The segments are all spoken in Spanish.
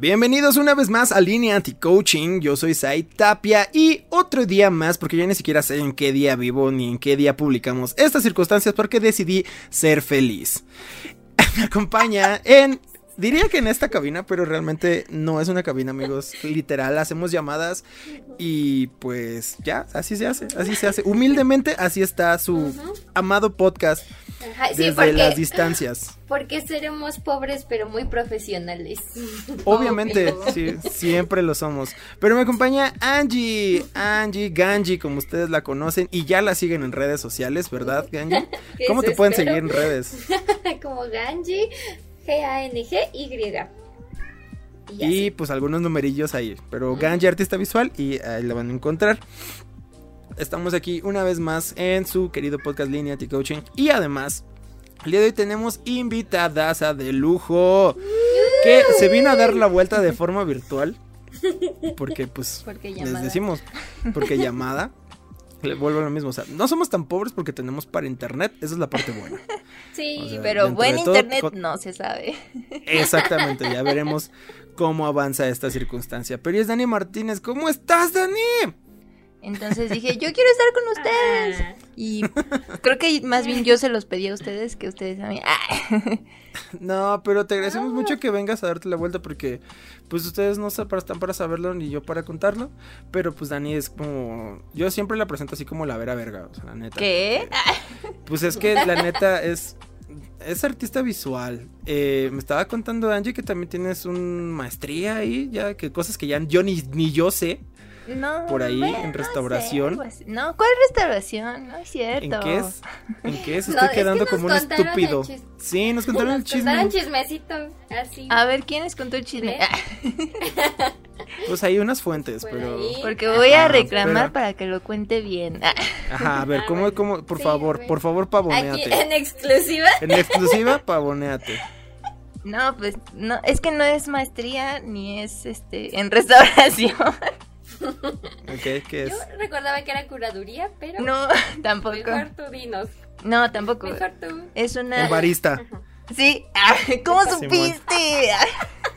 Bienvenidos una vez más a Línea Anti-Coaching, yo soy Sai Tapia y otro día más, porque ya ni siquiera sé en qué día vivo ni en qué día publicamos estas circunstancias porque decidí ser feliz. Me acompaña en Diría que en esta cabina, pero realmente no es una cabina, amigos. Literal, hacemos llamadas y pues ya, así se hace, así se hace. Humildemente, así está su amado podcast Ajá, sí, desde porque, las distancias. porque seremos pobres pero muy profesionales. Obviamente, sí, siempre lo somos. Pero me acompaña Angie, Angie, Ganji, como ustedes la conocen y ya la siguen en redes sociales, ¿verdad, Ganji? ¿Cómo te pueden seguir en redes? Como Ganji, G-A-N-G-Y. Y ya Y pues algunos numerillos ahí. Pero Ganji Artista Visual y ahí la van a encontrar. Estamos aquí una vez más en su querido podcast Línea Coaching. Y además, el día de hoy tenemos invitadaza de lujo. Que se vino a dar la vuelta de forma virtual. Porque pues Porque les decimos, porque llamada. Le vuelvo a lo mismo, o sea, no somos tan pobres porque tenemos para internet, esa es la parte buena. Sí, O sea, pero buen todo, internet no se sabe. Exactamente, ya veremos cómo avanza esta circunstancia. Pero es Dani Martínez, ¿cómo estás, Dani? Entonces dije, yo quiero estar con ustedes. Ah, Y creo que más bien yo se los pedí a ustedes que ustedes a mí. Ah. No, pero te agradecemos mucho que vengas a darte la vuelta porque pues ustedes no se- están para saberlo ni yo para contarlo, pero pues Dani es como yo siempre la presento así como la vera verga, o sea, la neta. ¿Qué? Pues es que la neta es es artista visual. Eh, me estaba contando Angie que también tienes una maestría ahí, ya que cosas que ya yo ni, ni yo sé. No. Por ahí, bueno, en no sé, restauración. así. no, ¿cuál restauración? No es cierto. ¿En qué es? ¿En qué es? No, Estoy es que quedando nos como un contaron estúpido. Sí, nos contaron el Nos contaron chisme. chismecito, así. A ver, ¿quién les contó el chisme? Pues hay unas fuentes, Por pero ahí. Porque voy a reclamar pero- para que lo cuente bien. Ajá, a ver, ¿cómo, cómo, por Sí, favor, por favor, Aquí pavoneate. en exclusiva. En exclusiva, pavoneate. No, pues no, es que no es maestría ni es este en restauración. ¿Ok? ¿Qué es? Yo recordaba que era curaduría, pero No, tampoco. mejor tú dinos. No, tampoco. Mejor tú. Es una Un barista. Sí, ah, ¿cómo Simón. supiste?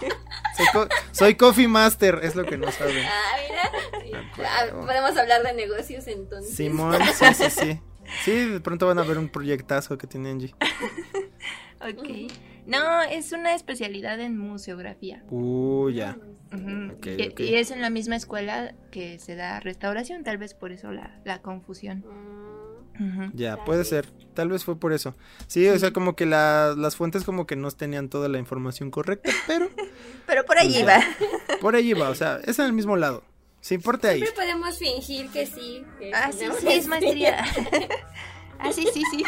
Soy, co- soy Coffee Master, es lo que no saben. Ah, mira. Ah, podemos hablar de negocios entonces. Simón, sí, sí, sí. Sí, de pronto van a ver un proyectazo que tiene Angie. Ok. No, es una especialidad en museografía. Uh, ya. Y, es en la misma escuela que se da restauración, tal vez por eso la, la confusión. Mm. Ya, puede ser. Tal vez fue por eso. Sí, o sea, como que la- las fuentes como que no tenían toda la información correcta, pero Pero por allí Pues va. ya. por allí va. O sea, es en el mismo lado. Se importa ahí. Siempre podemos fingir que sí. que Ah, sí, sí, es maestría. maestría. ah, sí, sí, sí.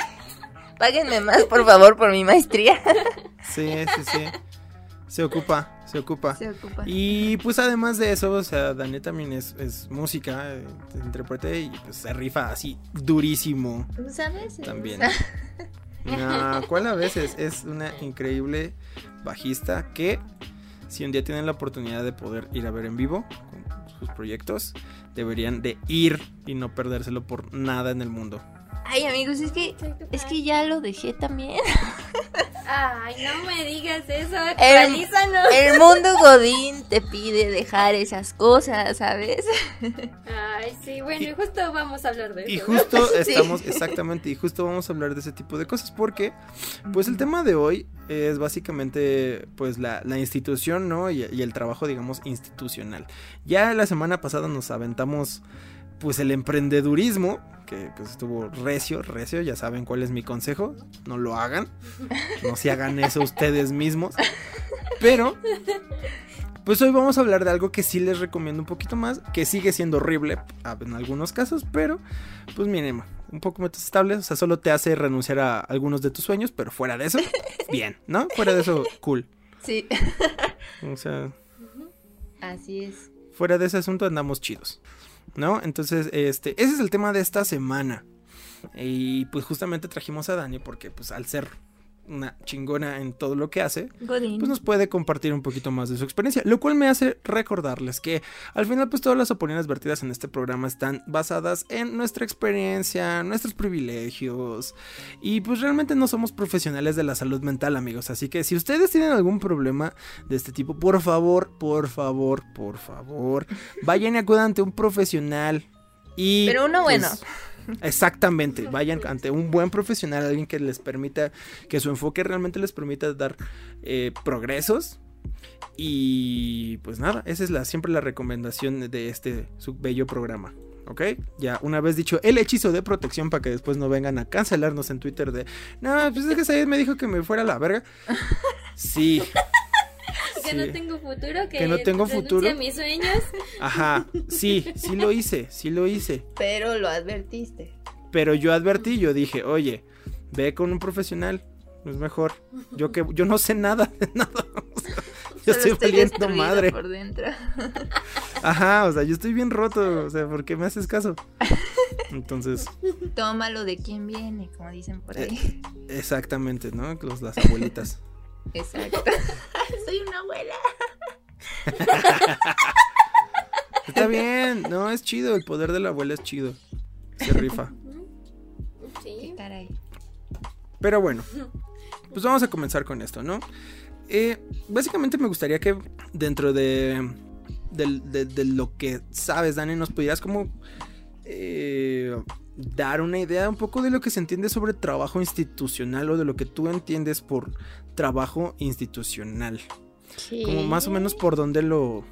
Páguenme más, por favor, por mi maestría. Sí, sí, sí. Se ocupa, se ocupa. Se ocupa. Y pues además de eso, o sea, Dani también es, es música, eh, intérprete y pues se rifa así durísimo ¿Sabes? también. No, ¿cuál a veces? Es una increíble bajista que si un día tienen la oportunidad de poder ir a ver en vivo con sus proyectos, deberían de ir y no perdérselo por nada en el mundo. Ay, amigos, es que es que ya lo dejé también. Ay, no me digas eso. El- Actualízanos. El mundo godín te pide dejar esas cosas, ¿sabes? Ay, sí, bueno, y justo vamos a hablar de eso. Y ¿no? justo Sí. estamos, exactamente, y justo vamos a hablar de ese tipo de cosas porque, pues el tema de hoy es básicamente, pues la, la institución, ¿no? Y, y el trabajo, digamos, institucional. Ya la semana pasada nos aventamos, pues el emprendedurismo, que pues estuvo recio, recio, ya saben cuál es mi consejo, no lo hagan, no se hagan eso ustedes mismos, pero... Pues hoy vamos a hablar de algo que sí les recomiendo un poquito más, que sigue siendo horrible en algunos casos, pero pues miren, un poco más estable, o sea, solo te hace renunciar a algunos de tus sueños, pero fuera de eso, bien, ¿no? Fuera de eso, cool. Sí. O sea, Así es. fuera de ese asunto andamos chidos, ¿no? Entonces, este, ese es el tema de esta semana. Y pues justamente trajimos a Dani porque pues al ser una chingona en todo lo que hace, Godín. pues nos puede compartir un poquito más de su experiencia, lo cual me hace recordarles que al final pues todas las opiniones vertidas en este programa están basadas en nuestra experiencia, nuestros privilegios y pues realmente no somos profesionales de la salud mental amigos, así que si ustedes tienen algún problema de este tipo, por favor, por favor, por favor, vayan y acudan ante un profesional y... Pero uno bueno. Exactamente, vayan ante un buen profesional, alguien que les permita, que su enfoque realmente les permita dar eh, progresos. Y pues nada, esa es la, siempre la recomendación de este su bello programa. ¿Ok? Ya una vez dicho el hechizo de protección para que después no vengan a cancelarnos en Twitter de, no, pues es que Said me dijo que me fuera a la verga. Sí. Que sí. no tengo futuro, que, Que no tengo futuro. a mis sueños. Ajá, sí, sí lo hice, sí lo hice. Pero lo advertiste. Pero yo advertí, yo dije, oye, ve con un profesional, es mejor. Yo que yo no sé nada de nada. O sea, yo estoy valiendo destruido madre. por dentro. Ajá, o sea, yo estoy bien roto, o sea, ¿por qué me haces caso? Entonces, Tómalo de quien viene, como dicen por Eh. ahí. exactamente, ¿no? Los, las abuelitas. Exacto. Soy una abuela. Está bien, no, es chido, el poder de la abuela es chido. Se rifa. Sí. Pero bueno, pues vamos a comenzar con esto, ¿no? Eh, básicamente me gustaría que dentro de, de lo que sabes, Dani, nos pudieras como eh, dar una idea un poco de lo que se entiende sobre trabajo institucional o de lo que tú entiendes por trabajo institucional. Como más o menos por dónde lo,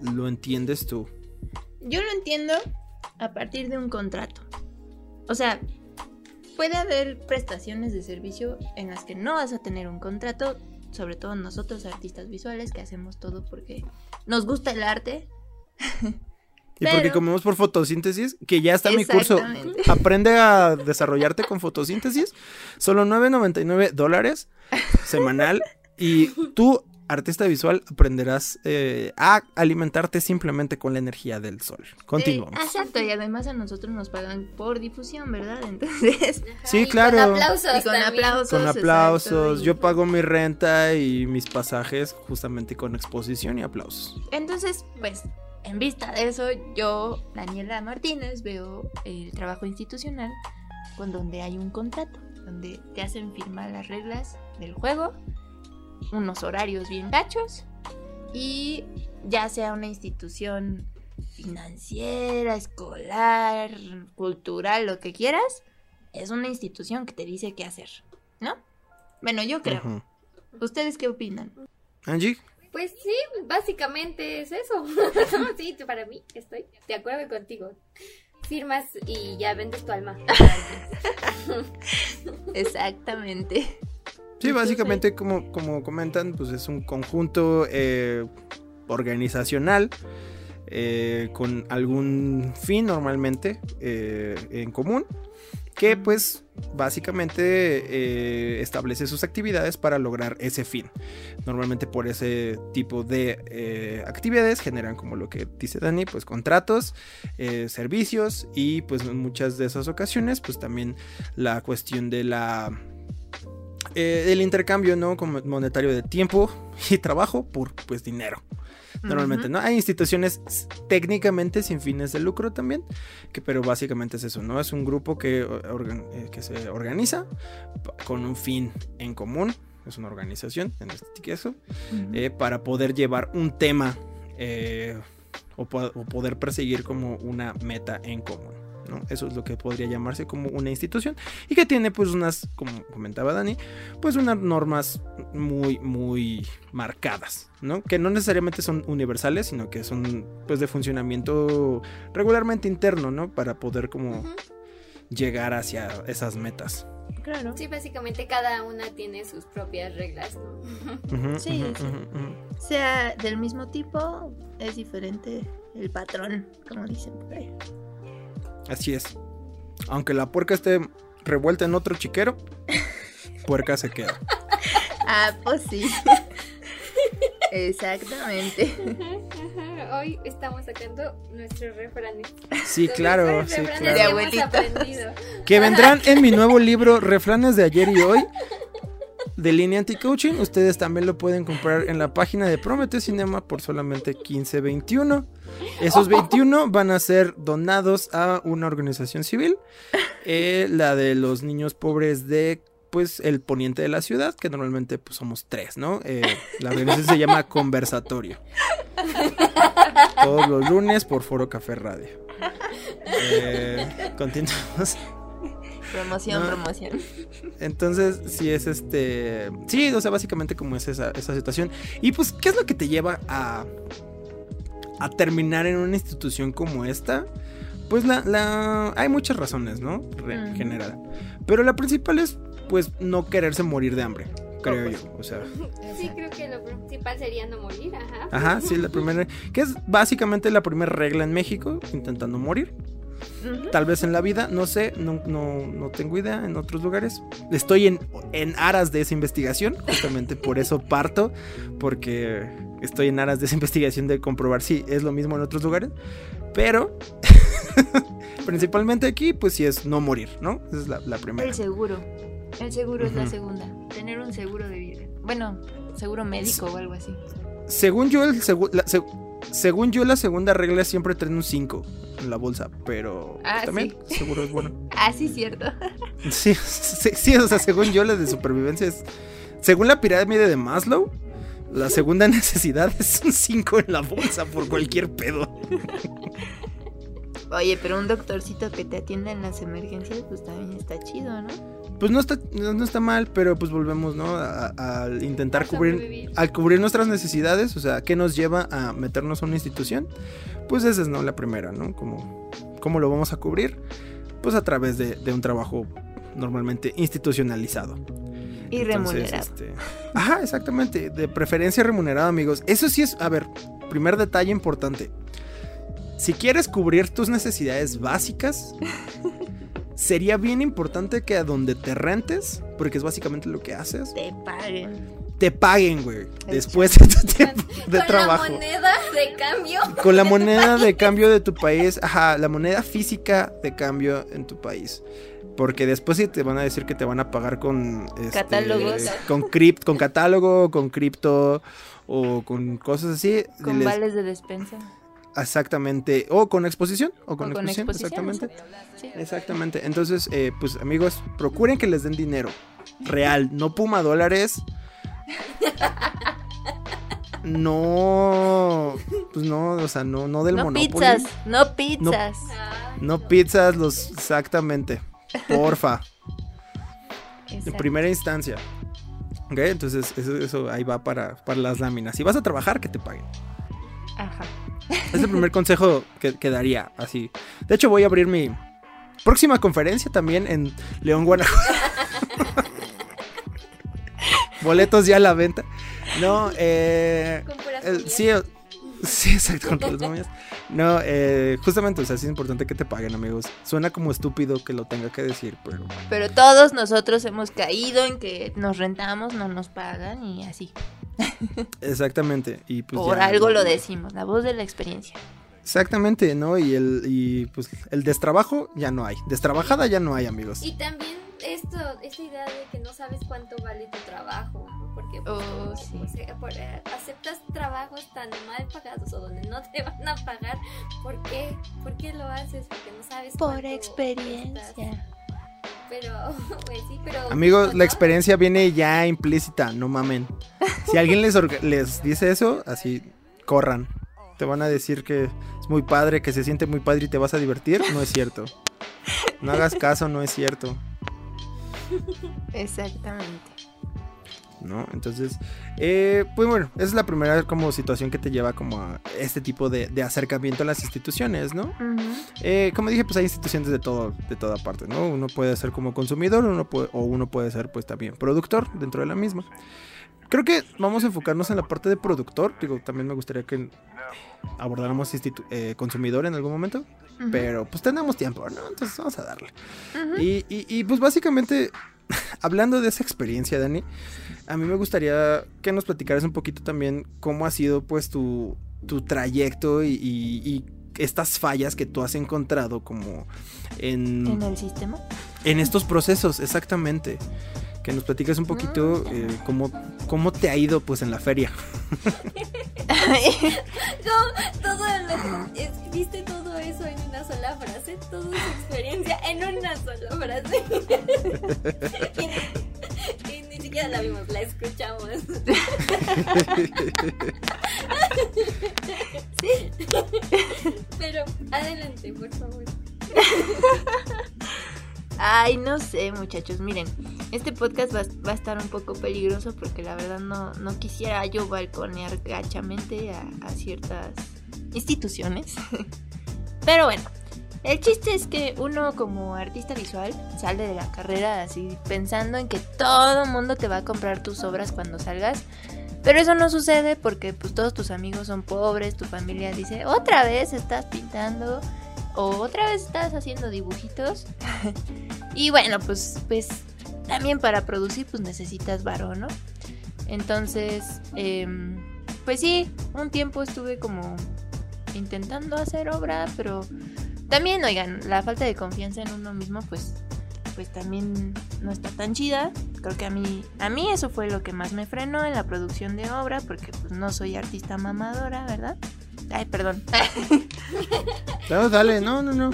lo entiendes tú. Yo lo entiendo a partir de un contrato. O sea, puede haber prestaciones de servicio en las que no vas a tener un contrato, sobre todo nosotros artistas visuales que hacemos todo porque nos gusta el arte. Y porque comemos por fotosíntesis, que ya está mi curso. Aprende a desarrollarte con fotosíntesis. Solo 9.99 dólares semanal. Y tú, artista visual, aprenderás eh, a alimentarte simplemente con la energía del sol. Continuamos. Eh, exacto, y además a nosotros nos pagan por difusión, ¿verdad? Entonces, Ajá, Sí, y claro. Con aplausos y con también. aplausos. con aplausos. Yo pago mi renta y mis pasajes justamente con exposición y aplausos. Entonces, pues, en vista de eso, yo, Daniela Martínez, veo el trabajo institucional con donde hay un contrato, donde te hacen firmar las reglas del juego, unos horarios bien gachos, y ya sea una institución financiera, escolar, cultural, lo que quieras, es una institución que te dice qué hacer, ¿no? Bueno, yo creo. ¿Ustedes qué opinan? Angie, Pues sí, básicamente es eso. sí, para mí estoy de acuerdo contigo. Firmas y ya vendes tu alma. Exactamente. Sí, básicamente como, como comentan, pues es un conjunto eh, organizacional eh, con algún fin normalmente eh, en común que pues básicamente eh, establece sus actividades para lograr ese fin. Normalmente por ese tipo de eh, actividades generan como lo que dice Dani, pues contratos, eh, servicios y pues en muchas de esas ocasiones pues también la cuestión de la intercambio no monetario de tiempo y trabajo por pues dinero normalmente no hay instituciones técnicamente sin fines de lucro también que pero básicamente es eso no es un grupo que, organ- eh, que se organiza con un fin en común es una organización en este caso eh, para poder llevar un tema eh, o poder perseguir como una meta en común. ¿No? Eso es lo que podría llamarse como una institución y que tiene pues unas, como comentaba Dani, pues unas normas muy, muy marcadas, ¿no? Que no necesariamente son universales, sino que son pues de funcionamiento regularmente interno, ¿no? Para poder como llegar hacia esas metas. Claro. Sí, básicamente cada una tiene sus propias reglas, ¿no? Sí. Sea del mismo tipo, es diferente el patrón, como dicen por ahí. Así es. Aunque la puerca esté revuelta en otro chiquero, puerca se queda. Ah, pues sí. Exactamente. Hoy estamos sacando nuestros refranes. Sí, claro, sí, refranes De claro. abuelita. aprendido. Que vendrán en mi nuevo libro Refranes de ayer y hoy de Línea Anti-Coaching. Ustedes también lo pueden comprar en la página de Promete Cinema por solamente 15.21. Esos 21 van a ser donados a una organización civil, eh, la de los niños pobres de pues el poniente de la ciudad, que normalmente pues somos tres, ¿no? Eh, la organización se llama Conversatorio. Todos los lunes por Foro Café Radio. Eh, continuamos. Promoción, No. promoción. Entonces, sí es este. Sí, o sea, básicamente como es esa, esa situación. Y pues, ¿qué es lo que te lleva a. a terminar en una institución como esta? Pues la. la hay muchas razones, ¿no? En general. Pero la principal es, pues, no quererse morir de hambre. Creo yo. O sea. Sí, creo que lo principal sería no morir, ajá. Ajá, sí, la primera. Que es básicamente la primera regla en México, intentando morir. Tal vez en la vida, no sé, no, no, no tengo idea en otros lugares. Estoy en, en aras de esa investigación, justamente por eso parto, porque estoy en aras de esa investigación de comprobar si es lo mismo en otros lugares. Pero, principalmente aquí, pues sí es no morir, ¿no? Esa es la, la primera. El seguro. El seguro es la segunda. Tener un seguro de vida. Bueno, seguro médico o algo así. Según yo, el segu- la, se- según yo, la segunda regla es siempre tener un 5 en la bolsa, pero Ah, también seguro es bueno. Ah, sí, cierto. Sí, sí, sí, o sea, según yo, la de supervivencia es. Según la pirámide de Maslow, la segunda necesidad es un 5 en la bolsa por cualquier pedo. Oye, pero un doctorcito que te atienda en las emergencias, pues también está chido, ¿no? Pues no está, no está mal, pero pues volvemos, ¿no? Al intentar cubrir. Al cubrir nuestras necesidades, o sea, ¿qué nos lleva a meternos a una institución? Pues esa es, ¿no? La primera, ¿no? ¿Cómo, cómo lo vamos a cubrir? Pues a través de, de un trabajo normalmente institucionalizado. Y Entonces, remunerado. este, Ajá, exactamente. De preferencia remunerado, amigos. Eso sí es, a ver, primer detalle importante. Si quieres cubrir tus necesidades básicas, sería bien importante que a donde te rentes, porque es básicamente lo que haces, Te paguen. te paguen, güey. Después de tu tiempo de Con trabajo. la moneda de cambio. Con la moneda de cambio de tu país, ajá, la moneda física de cambio en tu país. Porque después sí te van a decir que te van a pagar con este, Catálogos. con cript, con catálogo, con cripto o con cosas así. Con les- vales de despensa. Exactamente. O con exposición. O con, O con exposición, exposición, exactamente. Sí. Exactamente. Entonces, eh, pues amigos, procuren que les den dinero. Real, no Puma dólares. No, pues no, o sea, no, no del No Monopoly. pizzas, no pizzas. Ah, No pizzas, los exactamente. Porfa, en primera instancia. Ok, entonces eso, eso ahí va para, para las láminas. Si vas a trabajar, que te paguen. Ajá. Es el primer consejo que, que daría, así. De hecho, voy a abrir mi próxima conferencia también en León, Guanajuato. Boletos ya a la venta. No, eh... con puras sí, sí, exacto, con las momias. No, eh, justamente, o sea, es importante que te paguen, amigos. Suena como estúpido que lo tenga que decir, pero... Pero todos nosotros hemos caído en que nos rentamos, no nos pagan y así. Exactamente. Y pues Por ya, algo lo decimos, la voz de la experiencia. Exactamente, ¿no? Y el, y pues el destrabajo ya no hay. Destrabajada ya no hay, amigos. Y también esto, esta idea de que no sabes cuánto vale tu trabajo, ¿no? Porque pues, Oh, como, sí. o sea, por, eh, aceptas trabajos tan mal pagados o donde no te van a pagar. ¿Por qué? ¿Por qué lo haces? Porque no sabes Por cuánto experiencia. estás. Pero, pues sí, pero... Amigos, como la experiencia viene ya implícita, no mamen. Si alguien les, les dice eso, así, corran. Te van a decir que es muy padre, que se siente muy padre y te vas a divertir. No es cierto. No hagas caso, no es cierto. Exactamente. ¿No? Entonces, eh, pues bueno, esa es la primera como situación que te lleva como a este tipo de, de acercamiento a las instituciones, ¿no? Eh, como dije, pues hay instituciones de todo, de toda parte, ¿no? Uno puede ser como consumidor, uno puede, o uno puede ser pues también productor dentro de la misma. Creo que vamos a enfocarnos en la parte de productor. Digo, también me gustaría que abordáramos eh, consumidor en algún momento. Pero pues tenemos tiempo, ¿no? Entonces vamos a darle. Y, y- y, pues básicamente, hablando de esa experiencia, Dani, a mí me gustaría que nos platicaras un poquito también cómo ha sido pues tu, tu trayecto y, estas fallas que tú has encontrado como en, En el sistema. en estos procesos, exactamente. Que nos platicas un poquito Mm. eh, cómo, cómo te ha ido pues en la feria. Escribiste todo eso en una sola frase, toda su experiencia en una sola frase. y, y ni siquiera la vimos, la escuchamos. Pero adelante, por favor. Ay, no sé, muchachos. Miren, este podcast va, va a estar un poco peligroso porque la verdad no, no quisiera yo balconear gachamente a, a ciertas instituciones. Pero bueno, el chiste es que uno como artista visual sale de la carrera así pensando en que todo el mundo te va a comprar tus obras cuando salgas. Pero eso no sucede porque pues todos tus amigos son pobres, tu familia dice, otra vez estás pintando otra vez estás haciendo dibujitos. y bueno, pues, pues también para producir pues necesitas varón, ¿no? Entonces, em, pues sí, un tiempo estuve como intentando hacer obra, pero también, oigan, la falta de confianza en uno mismo pues pues también no está tan chida. Creo que a mí a mí eso fue lo que más me frenó en la producción de obra porque pues no soy artista mamadora, ¿verdad? Ay, perdón. No, dale, no, no, no.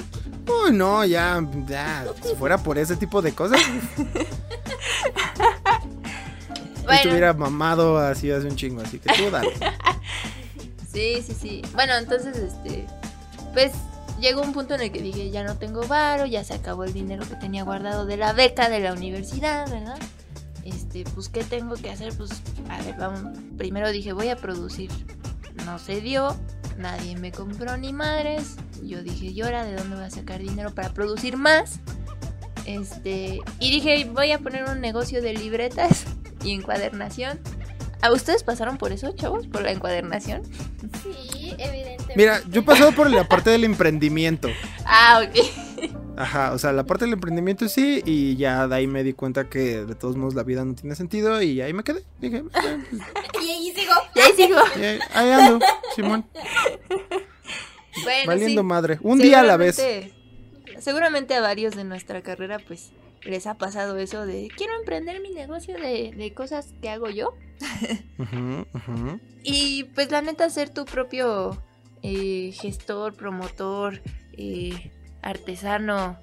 Uy, no, ya, ya, si fuera por ese tipo de cosas, yo Bueno. estuviera mamado así hace un chingo, así que tú dale. Sí, sí, sí. Bueno, entonces, este, pues llegó un punto en el que dije, ya no tengo varo, ya se acabó el dinero que tenía guardado de la beca de la universidad, ¿verdad? Este, pues, ¿qué tengo que hacer? Pues, a ver, vamos. Primero dije, voy a producir. No se dio, nadie me compró ni madres. Yo dije, ¿y ahora de dónde voy a sacar dinero para producir más? Este, y dije, voy a poner un negocio de libretas y encuadernación. ¿A ustedes pasaron por eso, chavos? ¿Por la encuadernación? Sí, evidentemente. Mira, yo he pasado por la parte del emprendimiento. Ah, ok. Ajá, o sea, la parte del emprendimiento sí, y ya de ahí me di cuenta que de todos modos la vida no tiene sentido y ahí me quedé. Dije, "Eh, pues, Y ahí sigo. Y ahí sigo. y ahí, ahí ando, Simón, Bueno, valiendo sí. madre. Un día a la vez. Seguramente- a varios de nuestra carrera, pues, les ha pasado eso de quiero emprender mi negocio de, de cosas que hago yo. Ujú, ujú. Y pues la neta, ser tu propio eh, gestor, promotor, eh, artesano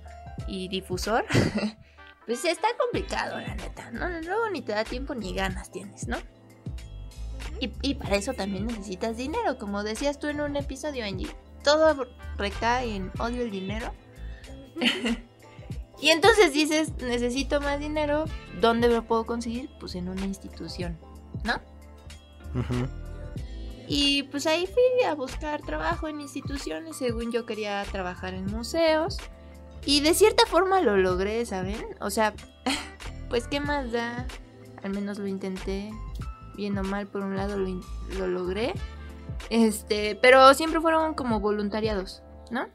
y difusor, pues está complicado, la neta. ¿no? Luego ni te da tiempo ni ganas tienes, ¿no? Y, y para eso también necesitas dinero, como decías tú en un episodio, Angie. Todo recae en odio el dinero. y entonces dices, necesito más dinero, ¿dónde lo puedo conseguir? Pues en una institución, ¿no? Ujú. Y pues ahí fui a buscar trabajo en instituciones, según yo quería trabajar en museos. Y de cierta forma lo logré, ¿saben? O sea, pues qué más da. Al menos lo intenté. Bien o mal, por un lado lo, lo logré. Este, pero siempre fueron como voluntariados, ¿no?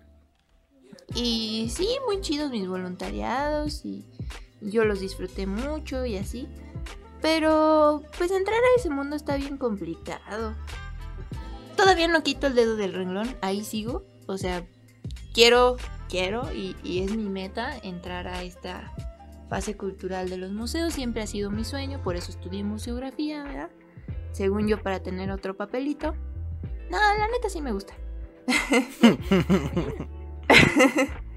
Y sí, muy chidos mis voluntariados y yo los disfruté mucho y así. Pero pues entrar a ese mundo está bien complicado. Todavía no quito el dedo del renglón, ahí sigo. O sea, quiero, quiero y, y es mi meta entrar a esta fase cultural de los museos. Siempre ha sido mi sueño, por eso estudié museografía, ¿verdad? Según yo, para tener otro papelito. No, la neta sí me gusta.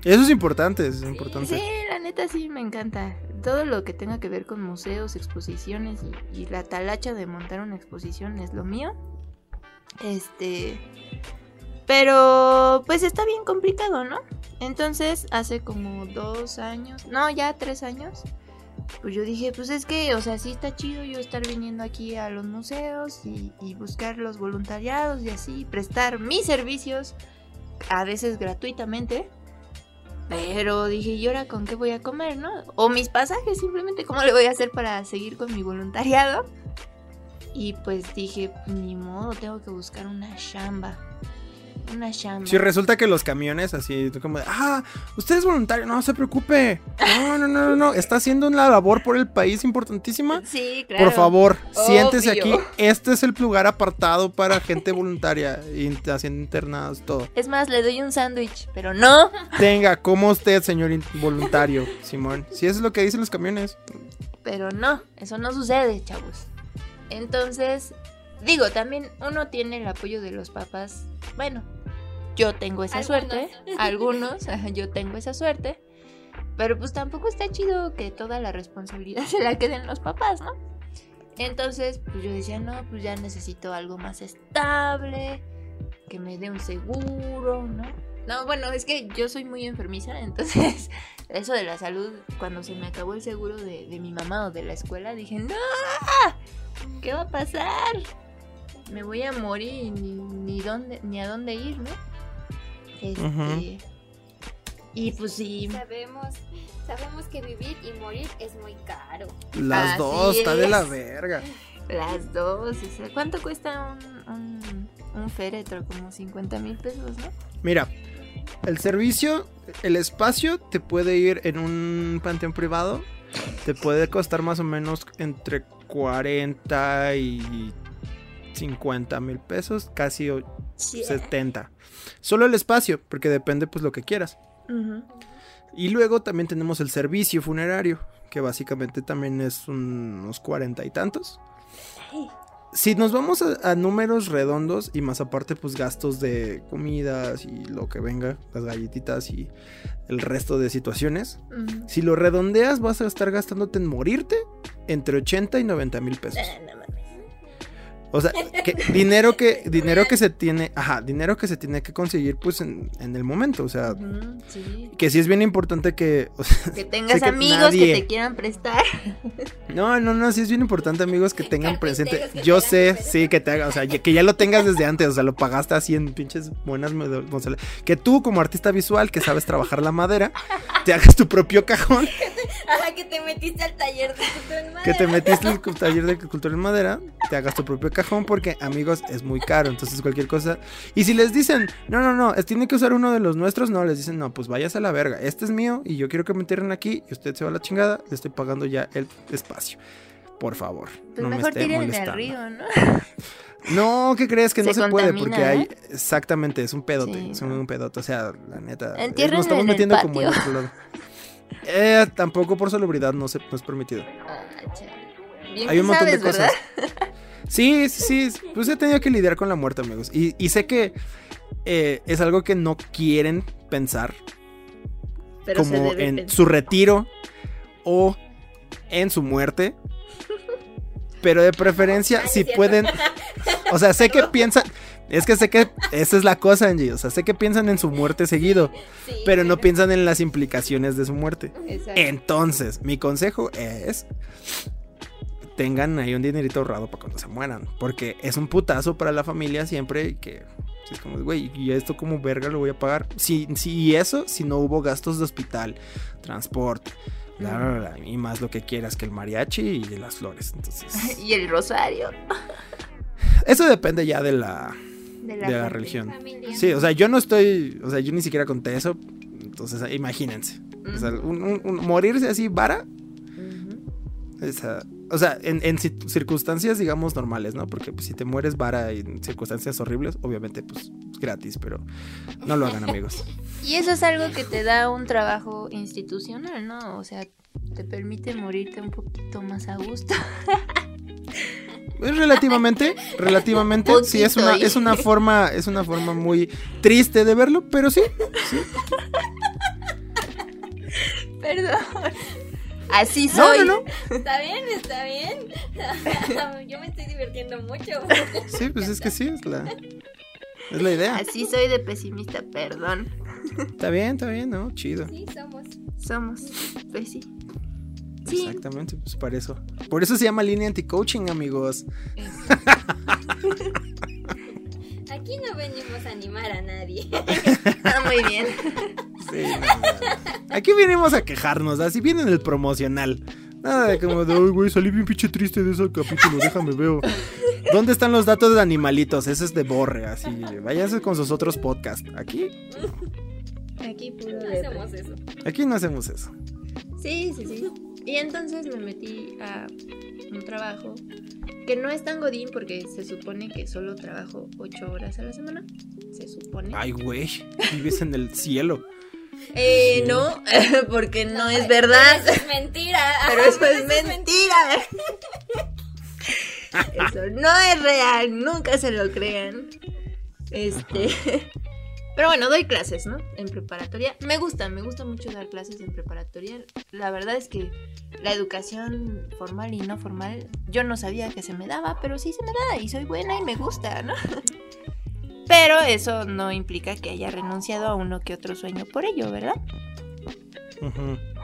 Eso es importante, es importante. Sí, la neta sí me encanta. Todo lo que tenga que ver con museos, exposiciones y, y la talacha de montar una exposición es lo mío. Este. Pero pues está bien complicado, ¿no? Entonces, hace como dos años, no, ya tres años, pues yo dije, pues es que, o sea, sí está chido yo estar viniendo aquí a los museos y, y buscar los voluntariados y así, prestar mis servicios, a veces gratuitamente. Pero dije, ¿y ahora con qué voy a comer, no? O mis pasajes, simplemente, ¿cómo le voy a hacer para seguir con mi voluntariado? Y pues dije, ni modo, tengo que buscar una chamba. una chamba. Si resulta que los camiones, así, tú como, de, ah, usted es voluntario, no se preocupe. No, no, no, no, no, está haciendo una labor por el país importantísima. Sí, claro. Por favor, siéntese aquí. Este es el lugar apartado para gente voluntaria, y haciendo internados, todo. Es más, le doy un sándwich, pero no. Tenga, como usted, señor voluntario, Simón. Si eso es lo que dicen los camiones. Pero no, eso no sucede, chavos. Entonces, digo, también uno tiene el apoyo de los papás. Bueno, yo tengo esa Algunos. suerte. Algunos, yo tengo esa suerte. Pero pues tampoco está chido que toda la responsabilidad se la queden los papás, ¿no? Entonces, pues yo decía, no, pues ya necesito algo más estable, que me dé un seguro, ¿no? No, bueno, es que yo soy muy enfermiza, entonces eso de la salud, cuando se me acabó el seguro de, de mi mamá o de la escuela, dije, no, ¿qué va a pasar? Me voy a morir y ni, ni, dónde, ni a dónde ir, ¿no? Este. Y pues sí, Sabemos, sabemos que vivir y morir es muy caro. Las Así dos, está de la verga. las dos. o sea, ¿Cuánto cuesta un, un, un féretro? Como 50 mil pesos, ¿no? Mira, el servicio, el espacio te puede ir en un panteón privado. Te puede costar más o menos entre 40 y 50 mil pesos, casi o- 70. Solo el espacio, porque depende pues lo que quieras. Y luego también tenemos el servicio funerario, que básicamente también es un- unos cuarenta y tantos. Si nos vamos a, a números redondos y más aparte pues gastos de comidas y lo que venga, las galletitas y el resto de situaciones, si lo redondeas vas a estar gastándote en morirte entre 80 y 90 mil pesos. Ah, no. O sea, que, dinero que dinero que se tiene, ajá, dinero que se tiene que conseguir pues en, en el momento, o sea, sí. que sí es bien importante que, o sea, Que tengas que amigos nadie- que te quieran prestar. No, no, no, sí es bien importante, amigos, que tengan presente. que Yo sé, sí, que te haga, o sea, que ya lo tengas desde antes, o sea, lo pagaste así en pinches buenas. Que tú, como artista visual, que sabes trabajar la madera, te hagas tu propio cajón, Ajá, que te metiste al taller de cultura en que te madera. metiste el taller de cultura en madera, te hagas tu propio cajón, porque, amigos, es muy caro, entonces cualquier cosa. Y si les dicen, no, no, no, tiene que usar uno de los nuestros, no, les dicen, no, pues váyase a la verga, este es mío y yo quiero que me entierren aquí y usted se va a la chingada, le estoy pagando ya el espacio. Por favor, Pues no me mejor esté el molestando. río, ¿no? No, ¿qué crees? Que no Se puede porque hay... ¿eh? Exactamente, es un pedote, Sí, es no. un pedote, o sea, la neta... Nos estamos en el metiendo como en otro lado. Eh, tampoco por salubridad no, se, no es permitido. Ah. Bien Hay un montón de ¿verdad? Sí, sí, sí, pues he tenido que lidiar con la muerte, amigos. Y, y sé que eh, es algo que no quieren pensar Pero como en pensar. su retiro o en su muerte. Pero de preferencia, si pueden. O sea, sé que piensan. Es que sé que esa es la cosa, Angie. O sea, sé que piensan en su muerte seguido, Sí, pero no piensan en las implicaciones de su muerte. Exacto. Entonces, mi consejo es. Tengan ahí un dinerito ahorrado para cuando se mueran. Porque es un putazo para la familia siempre. Que es como, güey, ¿y esto como verga lo voy a pagar? Si, si y eso, si no hubo gastos de hospital, transporte, bla, bla, bla, y más lo que quieras que el mariachi y las flores. Entonces, Y el rosario eso depende ya de la, de de la, religión. Familia. Sí, o sea, yo no estoy, o sea, yo ni siquiera conté eso. Entonces, imagínense. O sea, un- un- un- morirse así, vara, Ujú. Esa- o sea, en, en ci- circunstancias, digamos, normales, ¿no? Porque pues, si te mueres vara en circunstancias horribles, obviamente, pues, gratis, pero no lo hagan, amigos. Y eso es algo que te da un trabajo institucional, ¿no? O sea, te permite morirte un poquito más a gusto. Es relativamente, relativamente, sí, es una, es una forma, es una forma muy triste de verlo, pero sí, Perdón. Así soy. no, no. Está bien, está bien. Yo me estoy divirtiendo mucho. Sí, pues es que sí, es la, es la idea. Así soy de pesimista, perdón. Está bien, está bien, ¿no? Chido. Sí, somos. Somos, pues sí. Sí. Exactamente, pues para eso. Por eso se llama línea anti-coaching, amigos. Aquí no venimos a animar a nadie. Ah, muy bien. Aquí venimos a quejarnos, así viene en el promocional. Nada de como de, "Ay, güey, salí bien pinche triste de ese capítulo, déjame veo. ¿Dónde están los datos de animalitos? Ese es de borre, así. Váyanse con sus otros podcasts. Aquí, Aquí puro No hacemos eso. aquí no hacemos eso. Sí, sí, sí. Y entonces me metí a un trabajo que no es tan godín porque se supone que solo trabajo ocho horas a la semana. Se supone. Ay, güey, vives en el cielo. Eh, Sí. no, porque no es verdad. Eso es mentira. Pero eso es mentira. Eso no es real, nunca se lo crean. Este. Pero bueno, doy clases, ¿no? En preparatoria. Me gusta, me gusta mucho dar clases en preparatoria. La verdad es que la educación formal y no formal, yo no sabía que se me daba, pero sí se me da y soy buena y me gusta, ¿no? Pero eso no implica que haya renunciado a uno que otro sueño por ello, ¿verdad?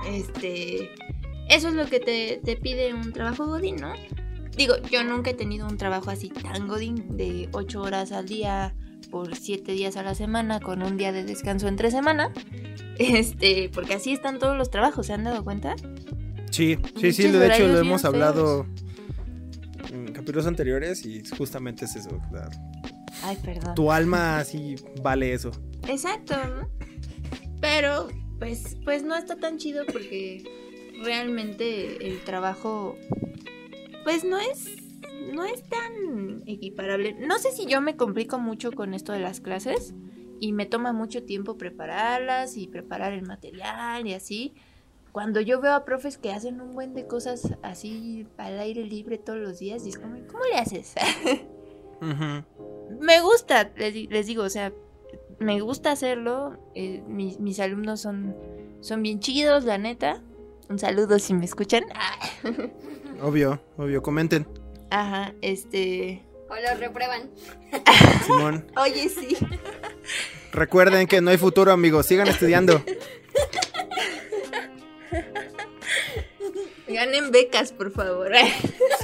Este. Eso es lo que te, te pide un trabajo Godín, ¿no? Digo, yo nunca he tenido un trabajo así tan Godín de 8 horas al día por 7 días a la semana con un día de descanso entre semana. Este, porque así están todos los trabajos, ¿se han dado cuenta? Sí, sí, sí, de hecho lo hemos feos. hablado en capítulos anteriores y justamente es eso. o sea, Ay, perdón. tu alma así vale eso. Exacto, ¿no? Pero, pues, pues no está tan chido porque realmente el trabajo, pues no es, no es tan equiparable. No sé si yo me complico mucho con esto de las clases y me toma mucho tiempo prepararlas y preparar el material y así. Cuando yo veo a profes que hacen un buen de cosas así al aire libre todos los días, y es como, ¿cómo le haces? me gusta, les, di- les digo, o sea, me gusta hacerlo. eh, mis, mis alumnos son, son bien chidos, la neta. Un saludo si me escuchan. Obvio, obvio, comenten. Ajá, este. O los reprueban. Simón, Oye, sí. recuerden que no hay futuro, amigos. Sigan estudiando. Ganen becas, por favor.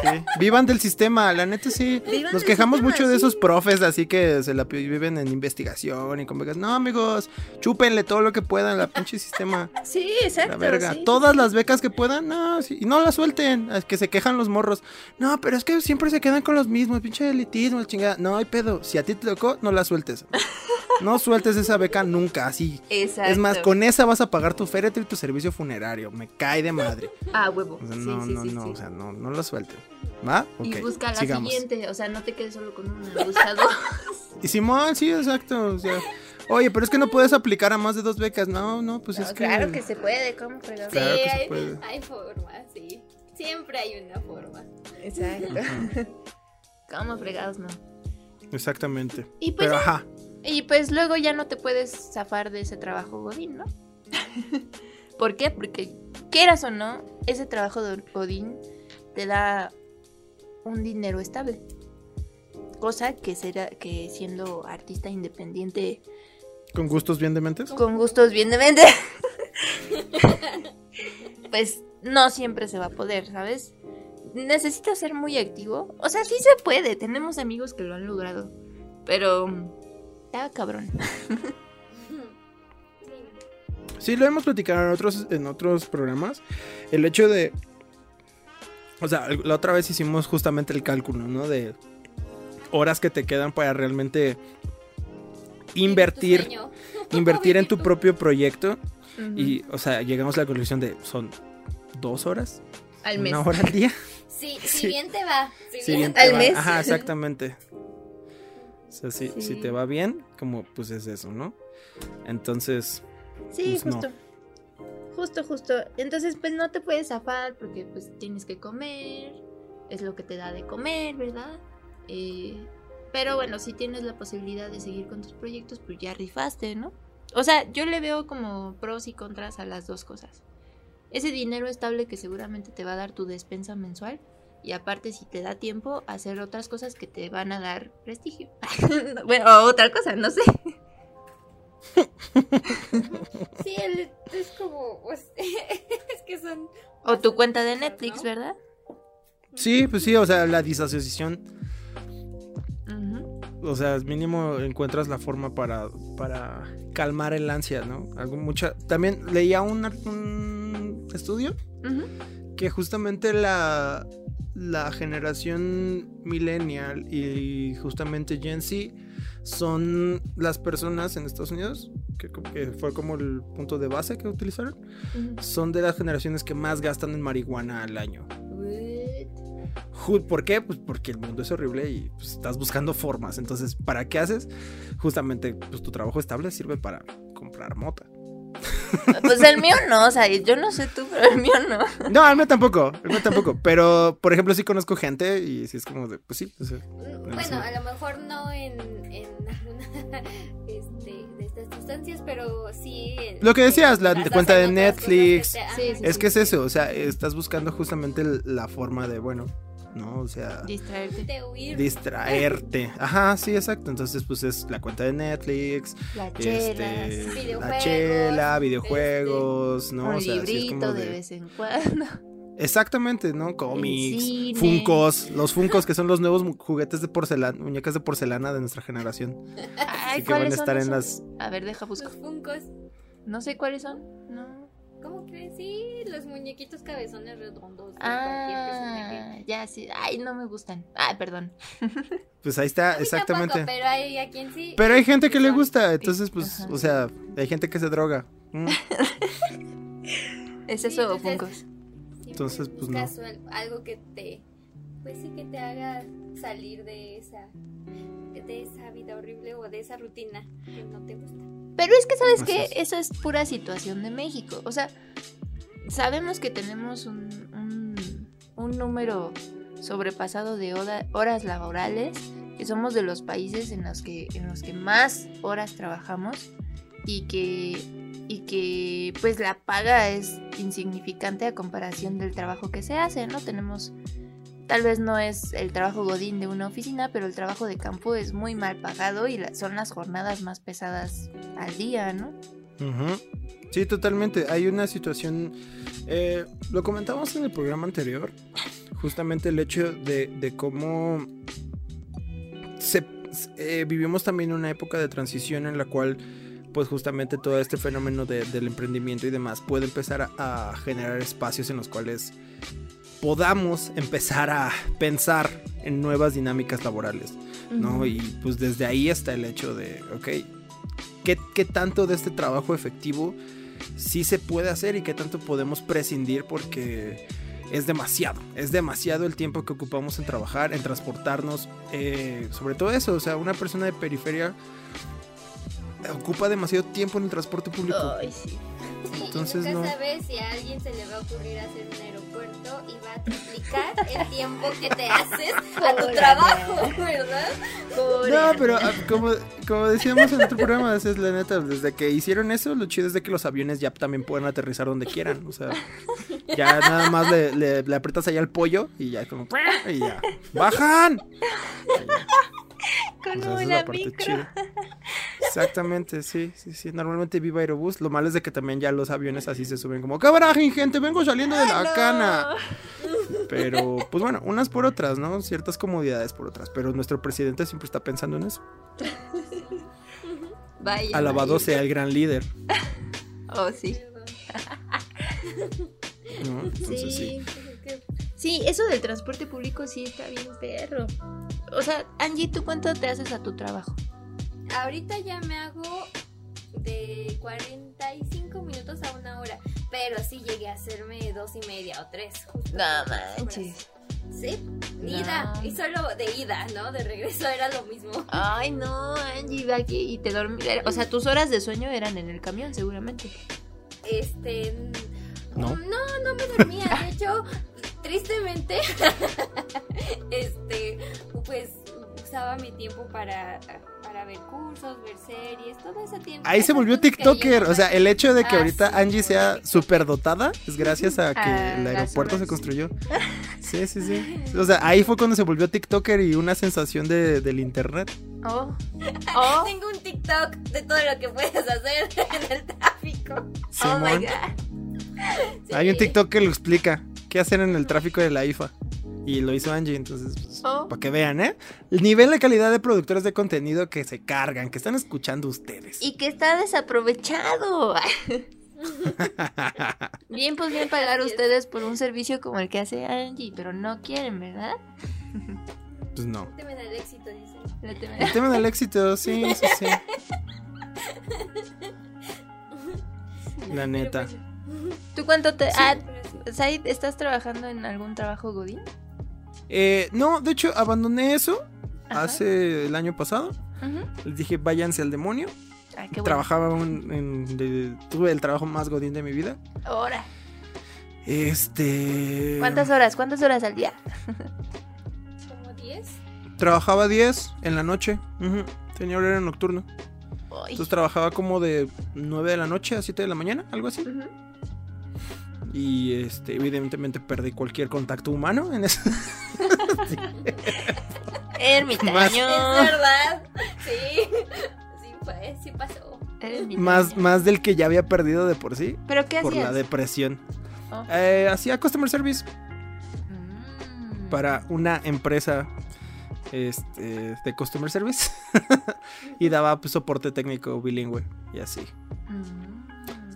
Sí. Vivan del sistema, la neta sí. Vivan Nos quejamos sistema, mucho de sí. esos profes, así que se la viven en investigación y como que, no, amigos, chúpenle todo lo que puedan al pinche sistema. Sí, exacto. La verga. sí. Todas las becas que puedan, no, sí, y no las suelten. Es que se quejan los morros. No, pero es que siempre se quedan con los mismos, pinche elitismo, el chingada. No hay pedo. Si a ti te tocó, no la sueltes. No sueltes esa beca nunca, así. Exacto. Es más, con esa vas a pagar tu féretro y tu servicio funerario. Me cae de madre. Ah, huevo. O sea, sí, no, sí, no, sí, no, o sea, no, no lo suelten. ¿Va? Y busca la sigamos. siguiente. O sea, no te quedes solo con una. Busca dos. Y Simón, sí, exacto. o sea, oye, pero es que no puedes aplicar a más de dos becas. No, no, pues es que. Claro que se puede. ¿Cómo fregados? Claro sí, que se hay, puede. hay forma, sí. Siempre hay una forma. Exacto. ¿Cómo fregados no? Exactamente. Y pues Pero ajá. Y pues luego ya no te puedes zafar de ese trabajo Godín, ¿no? ¿Por qué? Porque quieras o no, ese trabajo de Godín te da un dinero estable. Cosa que será que siendo artista independiente Con gustos bien dementes. con gustos bien de mente, pues no siempre se va a poder, ¿sabes? Necesitas ser muy activo. O sea, sí se puede. Tenemos amigos que lo han logrado. Pero... Está cabrón. Sí, lo hemos platicado en otros, en otros programas. El hecho de. O sea, la otra vez hicimos justamente el cálculo, ¿no? De horas que te quedan para realmente invertir, invertir en tu propio proyecto. Y, o sea, llegamos a la conclusión de son dos horas, Al mes. una hora al día. Sí, Sí. si bien te va. Si Si bien bien te Al va. mes. Ajá, exactamente. O sea, si, Sí. si te va bien, como pues es eso, ¿no? Entonces, Sí, Pues no. Justo. Justo. Entonces, pues no te puedes zafar porque pues tienes que comer. Es lo que te da de comer, ¿verdad? Eh, pero bueno, si tienes la posibilidad de seguir con tus proyectos, pues ya rifaste, ¿no? O sea, yo le veo como pros y contras a las dos cosas. Ese dinero estable que seguramente te va a dar tu despensa mensual. Y aparte, si te da tiempo, hacer otras cosas que te van a dar prestigio. bueno, otra cosa, no sé. Sí, el- es como. pues, es que son. O tu cuenta de Netflix, ¿no? ¿verdad? sí, pues sí, o sea, la disasociación. O sea, mínimo encuentras la forma para, para calmar el ansia, ¿no? Algo mucha... También leía un, estudio que justamente la, la generación millennial y justamente Gen Z son las personas en Estados Unidos, que, que fue como el punto de base que utilizaron, son de las generaciones que más gastan en marihuana al año. ¿Por qué? Pues porque el mundo es horrible y pues, estás buscando formas. Entonces, ¿para qué haces? Justamente, pues tu trabajo estable sirve para comprar mota. Pues el mío no, o sea, yo no sé tú, pero el mío no. No, el mío tampoco, el mío tampoco. Pero, por ejemplo, sí conozco gente y sí es como de, pues sí. bueno, a lo mejor no en, en este, de estas sustancias, pero sí. lo que decías, la cuenta de Netflix. es que es eso, o sea, estás buscando justamente la forma de, bueno, ¿no? O sea, distraerte. Distraerte. Ajá, sí, exacto. Entonces, pues es la cuenta de Netflix, la este, chela, la chela, videojuegos, ¿no? Un o sea, librito de... vez en cuando. Exactamente, ¿no? Cómics, Funcos, los Funcos que son los nuevos juguetes de porcelana, muñecas de porcelana de nuestra generación. Ay, que van a estar en las A ver, deja buscar. Los Funcos. No sé cuáles son. No. ¿Cómo crees? Sí, los muñequitos cabezones redondos. ah, ya sí. Ay, no me gustan. Ay, perdón. Pues ahí está, exactamente. pero hay a quien sí. Pero hay gente que le gusta, entonces, pues, o sea, hay gente que se droga. Mm. ¿Es eso o fungos? Entonces, pues no. Algo que te, pues sí, que te haga salir de esa, de esa vida horrible o de esa rutina que no te gusta. Pero es que, ¿sabes que Eso es pura situación de México. O sea, sabemos que tenemos un, un, número sobrepasado de horas laborales, que somos de los países en los que, en los que más horas trabajamos y que, y que pues la paga es insignificante a comparación del trabajo que se hace, ¿no? Tenemos Tal vez no es el trabajo godín de una oficina, pero el trabajo de campo es muy mal pagado y son las jornadas más pesadas al día, ¿no? Sí, totalmente. Hay una situación, eh, lo comentamos en el programa anterior, justamente el hecho de, cómo se, eh, vivimos también una época de transición en la cual pues justamente todo este fenómeno del emprendimiento y demás puede empezar a generar espacios en los cuales podamos empezar a pensar en nuevas dinámicas laborales, ¿no? Y pues desde ahí está el hecho de, ok, ¿qué, tanto de este trabajo efectivo sí se puede hacer y qué tanto podemos prescindir porque es demasiado, es demasiado el tiempo que ocupamos en trabajar, en transportarnos, eh, sobre todo eso, o sea, una persona de periferia ocupa demasiado tiempo en el transporte público. Ay, sí. Entonces nunca no. sabes si a alguien se le va a ocurrir hacer un aeropuerto y va a triplicar el tiempo que te haces a tu trabajo, ¿verdad? no, pero ah, como, como decíamos en otro programa, es la neta, desde que hicieron eso, lo chido es de que los aviones ya también pueden aterrizar donde quieran. O sea, ya nada más le, le, aprietas ahí al pollo y ya como y ya. ¡Bajan! Con una micro. Exactamente, sí, sí, sí. Normalmente viva Aerobús. Lo malo es de que también ya los aviones así se suben como, ¡Cabarajín, gente! Vengo saliendo de la cana. Pero, pues bueno, unas por otras, ¿no? Ciertas comodidades por otras. Pero nuestro presidente siempre está pensando en eso. Vaya. Alabado sea el gran líder. Oh, sí. Entonces, sí. Sí, eso del transporte público sí está bien perro. O sea, Angie, ¿tú cuánto te haces a tu trabajo? Ahorita ya me hago de 45 minutos a una hora, pero sí llegué a hacerme dos y media o tres. no manches. Sí, ida. Y solo de ida, ¿no? De regreso era lo mismo. Ay, no, Angie, aquí y te dormí. O sea, tus horas de sueño eran en el camión, seguramente. Este. No, no, no me dormía. De hecho, tristemente, este, pues usaba mi tiempo para, para ver cursos, ver series, todo ese tiempo. Ahí se volvió TikToker, o sea, el hecho de que ah, ahorita Angie sea súper dotada es gracias a que ah, el aeropuerto se construyó. Sí, sí, sí. O sea, ahí fue cuando se volvió TikToker y una sensación de, del internet. Oh. oh. Tengo un TikTok de todo lo que puedes hacer en el tráfico. Oh my god. Hay un TikTok que lo explica qué hacer en el tráfico de la IFA. Y lo hizo Angie, entonces, pues, oh. para que vean, ¿eh? El nivel de calidad de productores de contenido que se cargan, que están escuchando ustedes. Y que está desaprovechado. bien, pues bien pagar ustedes por un servicio como el que hace Angie, pero no quieren, ¿verdad? pues no. Temen al éxito, dicen. Le temen- El tema del éxito, sí, sí, sí. La neta. ¿Tú cuánto te.? Ah, sí. Said, ¿estás trabajando en algún trabajo Godín? Eh, no, de hecho, abandoné eso Ajá. hace el año pasado. Ujú. Les dije, váyanse al demonio. Ah, qué bueno. Trabajaba un- en, de- tuve el trabajo más godín de mi vida. Ahora. Este. ¿Cuántas horas? ¿Cuántas horas al día? ¿Como 10? Trabajaba 10 en la noche. ujú, Tenía horario nocturno. Ay. Entonces trabajaba como de 9 de la noche a 7 de la mañana, algo así. Ujú. Y este, evidentemente perdí cualquier contacto humano en eso. Ermitaño. Más- Es verdad. Sí. Sí fue, sí pasó. Ermitaño. más, más del que ya había perdido de por sí. ¿Pero qué Por la depresión. Oh. Eh, hacía customer service Mm. para una empresa este, de customer service. y daba pues, soporte técnico bilingüe y así. Mm.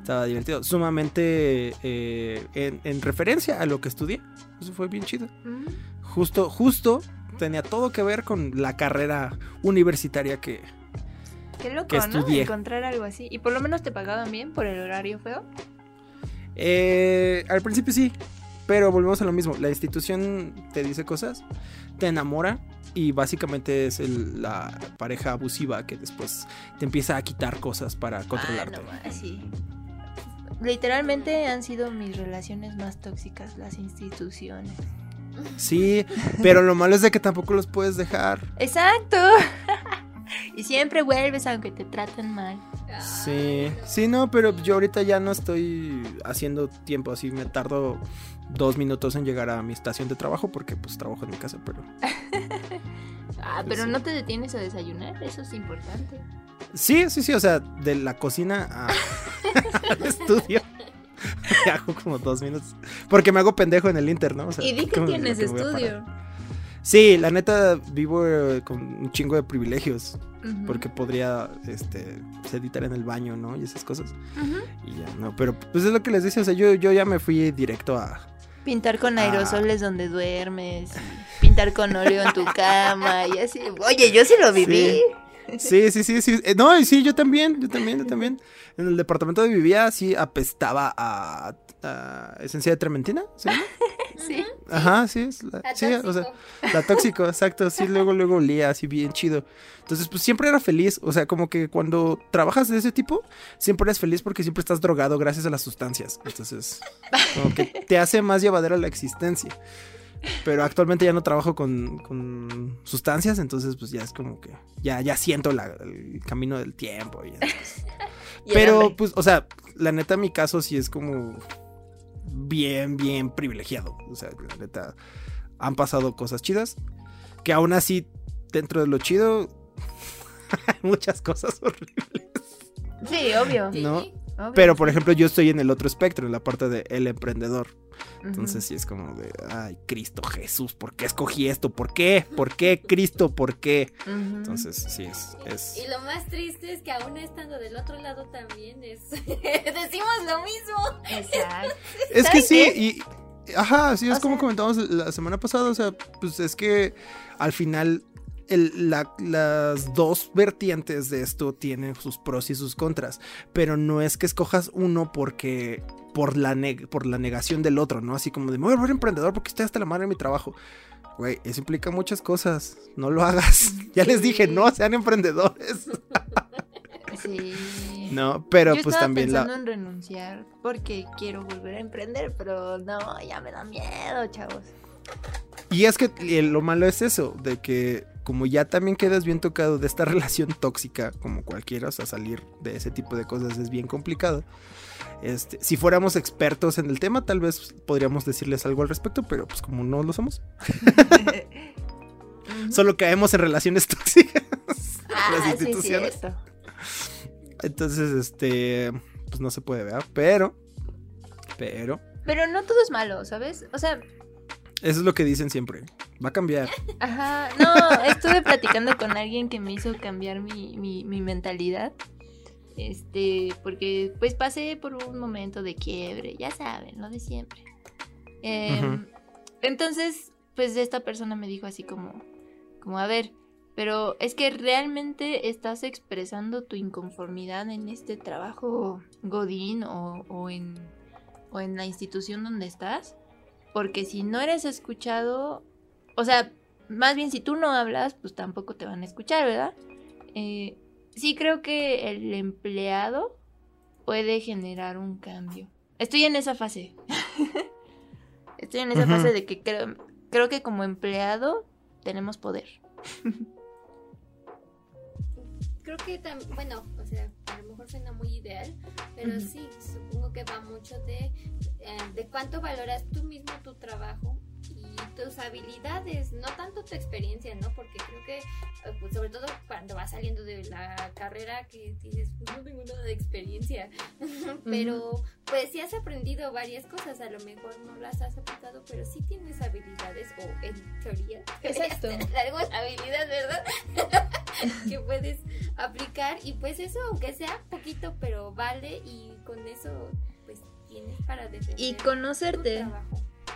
Estaba divertido. Sumamente eh, en, en referencia a lo que estudié. Eso fue bien chido. Mm. Justo, justo tenía todo que ver con la carrera universitaria que... Qué loco, que ¿no? estudié. Encontrar algo así. ¿Y por lo menos te pagaban bien por el horario feo? Eh, al principio sí, pero volvemos a lo mismo. La institución te dice cosas, te enamora y básicamente es el- la pareja abusiva que después te empieza a quitar cosas para controlarte. Ah, no, sí. Literalmente han sido mis relaciones más tóxicas, las instituciones. Sí, pero lo malo es de que tampoco los puedes dejar. Exacto. y siempre vuelves aunque te traten mal. Sí, sí, no, pero yo ahorita ya no estoy haciendo tiempo así, me tardo dos minutos en llegar a mi estación de trabajo porque pues trabajo en mi casa, pero... Ah, Pues pero sí. no te detienes a desayunar, eso es importante. Sí, sí, sí, o sea, de la cocina a- al estudio. me hago como dos minutos. Porque me hago pendejo en el Inter, ¿no? O sea, y di que ¿cómo- tienes estudio. Sí, la neta vivo eh, con un chingo de privilegios. Porque podría este, editar en el baño, ¿no? Y esas cosas. Y ya, no. Pero pues es lo que les decía. O sea, yo, yo ya me fui directo a. Pintar con aerosoles donde duermes, pintar con óleo en tu cama y así. Oye, yo sí lo viví. Sí, sí, sí, sí. Eh, no, sí, yo también, yo también, yo también. En el departamento donde vivía, sí apestaba a, a esencia de trementina. ¿sí? Sí. Ajá, sí, es la, A sí, o sea, tóxico. la tóxico, exacto, sí, luego, luego olía así bien chido. Entonces, pues siempre era feliz, o sea, como que cuando trabajas de ese tipo, siempre eres feliz porque siempre estás drogado gracias a las sustancias. Entonces, como que te hace más llevadera la existencia. Pero actualmente ya no trabajo con, con sustancias, entonces pues ya es como que ya, ya siento la- el camino del tiempo. y Pero, pues, o sea, la neta, mi caso sí es como bien, bien privilegiado. O sea, la neta, han pasado cosas chidas. Que aún así, dentro de lo chido, hay muchas cosas horribles. Sí, obvio. Sí. ¿no? obvio. Pero, por ejemplo, yo estoy en el otro espectro, en la parte de el emprendedor. Entonces, sí es como de, ay, Cristo Jesús, ¿por qué escogí esto? ¿Por qué? ¿Por qué, Cristo? ¿Por qué? Entonces, sí, es. es... Y lo más triste es que aún estando del otro lado también es decimos lo mismo. Exacto. Es que ¿Sabes sí, y. Ajá, sí, es O como sea- comentamos la semana pasada. O sea, pues es que al final el- la- las dos vertientes de esto tienen sus pros y sus contras. Pero no es que escojas uno porque. Por la, neg- por la negación del otro, ¿no? Así como de me voy a volver emprendedor porque estoy hasta la madre de mi trabajo. Güey, eso implica muchas cosas. No lo hagas. Ya les dije, no sean emprendedores. Sí. No, pero Yo pues estaba también pensando la. en renunciar porque quiero volver a emprender, pero no, ya me da miedo, chavos. Y es que eh, lo malo es eso, de que como ya también quedas bien tocado de esta relación tóxica, como cualquiera, o sea, salir de ese tipo de cosas es bien complicado. Este, si fuéramos expertos en el tema, tal vez podríamos decirles algo al respecto, pero pues como no lo somos, solo caemos en relaciones tóxicas. Ah, las sí, instituciones. cierto. Entonces, este, pues no se puede ver, pero, pero, Pero no todo es malo, ¿sabes? O sea, eso es lo que dicen siempre, va a cambiar. ajá, no, estuve platicando con alguien que me hizo cambiar mi, mi, mi mentalidad. Este, porque pues pasé por un momento de quiebre, ya saben, lo de siempre. Em. Entonces, pues esta persona me dijo así como, Como, a ver, pero es que realmente estás expresando tu inconformidad en este trabajo Godín o, o, en, o en la institución donde estás. Porque si no eres escuchado, o sea, más bien si tú no hablas, pues tampoco te van a escuchar, ¿verdad? Eh, sí creo que el empleado puede generar un cambio. Estoy en esa fase. Estoy en esa fase de que creo, creo que como empleado tenemos poder. creo que también, bueno, o sea, a lo mejor suena muy ideal, pero sí, supongo que va mucho de, de cuánto valoras tú mismo tu trabajo tus habilidades, no tanto tu experiencia, ¿no? Porque creo que, eh, pues, sobre todo cuando vas saliendo de la carrera que dices, pues no tengo nada de experiencia, pero pues sí has aprendido varias cosas, a lo mejor no las has aplicado, pero sí tienes habilidades, o en teoría, Exacto. algunas habilidades, ¿verdad? que puedes aplicar y pues eso, aunque sea poquito, pero vale y con eso tienes para defender y conocerte.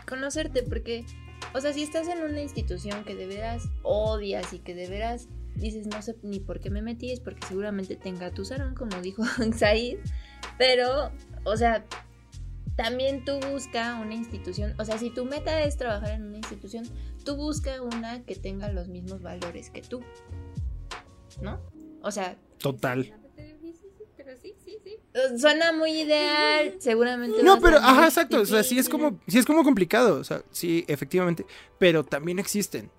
Conocerte, porque o sea, si estás en una institución que de veras odias y que de veras dices no sé ni por qué me metí, es porque seguramente tenga tu salón, como dijo Said, pero, o sea, también tú busca una institución, o sea, si tu meta es trabajar en una institución, tú busca una que tenga los mismos valores que tú, ¿no? O sea... Total. Suena muy ideal, seguramente. No, pero, ajá, exacto. O sea, sí es como, sí es como complicado. O sea, sí, efectivamente. Pero también existen.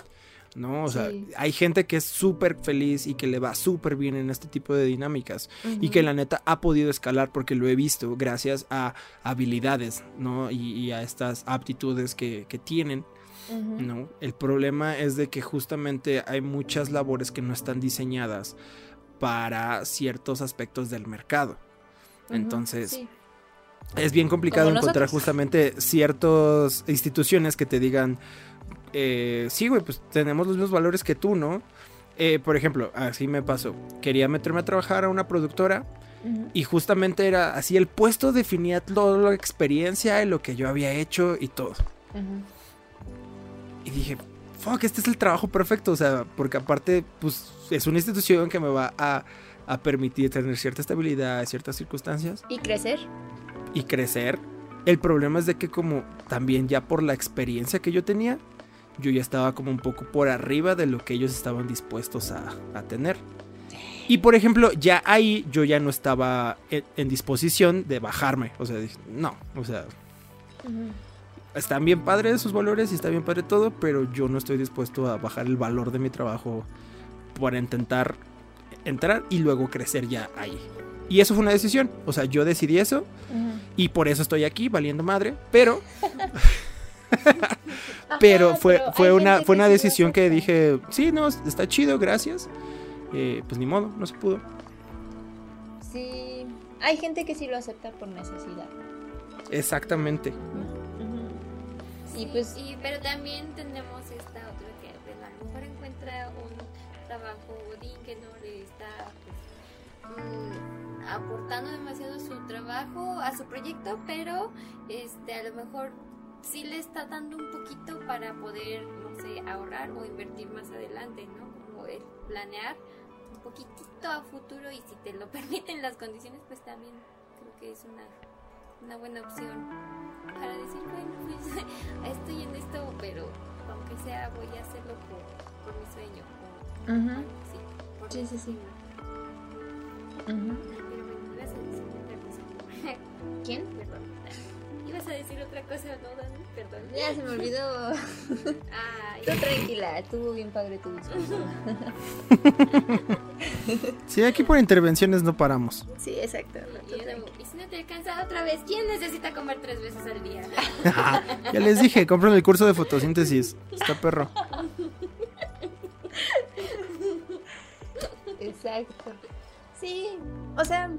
¿no? O sea, hay gente que es súper feliz y que le va súper bien en este tipo de dinámicas y que la neta ha podido escalar porque lo he visto gracias a habilidades, ¿no? Y, a estas aptitudes que, tienen, ¿no? El problema es de que justamente hay muchas labores que no están diseñadas para ciertos aspectos del mercado. Entonces, es bien complicado encontrar justamente ciertas instituciones que te digan, eh, sí, güey, pues tenemos los mismos valores que tú, ¿no? Eh, por ejemplo, así me pasó. Quería meterme a trabajar a una productora y justamente era así, el puesto definía toda la experiencia y lo que yo había hecho y todo. Y dije, fuck, este es el trabajo perfecto, o sea, porque aparte, pues es una institución que me va a a permitir tener cierta estabilidad, ciertas circunstancias. Y crecer. Y crecer. El problema es de que como también ya por la experiencia que yo tenía, yo ya estaba como un poco por arriba de lo que ellos estaban dispuestos a, tener. Y por ejemplo, ya ahí yo ya no estaba en, disposición de bajarme. O sea, no, o sea, están bien padres sus valores y está bien padre todo, pero yo no estoy dispuesto a bajar el valor de mi trabajo para intentar entrar y luego crecer ya ahí. Y eso fue una decisión. O sea, yo decidí eso. Y por eso estoy aquí, valiendo madre. Pero. pero fue, fue una, fue una decisión que dije. Sí, no, está chido, gracias. Eh, pues ni modo, no se pudo. Sí. Hay gente que sí lo acepta por necesidad. Exactamente. Sí, pues. Y, pero también tenemos esta otra que a lo mejor encuentra un trabajo Mm, aportando demasiado su trabajo a su proyecto, pero este a lo mejor sí le está dando un poquito para poder, no sé, ahorrar o invertir más adelante, ¿no? Como el planear un poquitito a futuro y si te lo permiten las condiciones, pues también creo que es una, una buena opción para decir, bueno, pues estoy en esto, pero aunque sea voy a hacerlo por, mi sueño. sí, sí, sí. ¿Quién? Perdón. Ibas a decir otra cosa, ¿no, Dani? Perdón. Ya se me olvidó. Ay. Tú tranquila, estuvo bien padre tu discurso. sí, aquí por intervenciones no paramos. Sí, exacto. y, si no te alcanza otra vez, ¿quién necesita comer tres veces al día? ya les dije, compren el curso de fotosíntesis. Está perro. Exacto. Sí, o sea,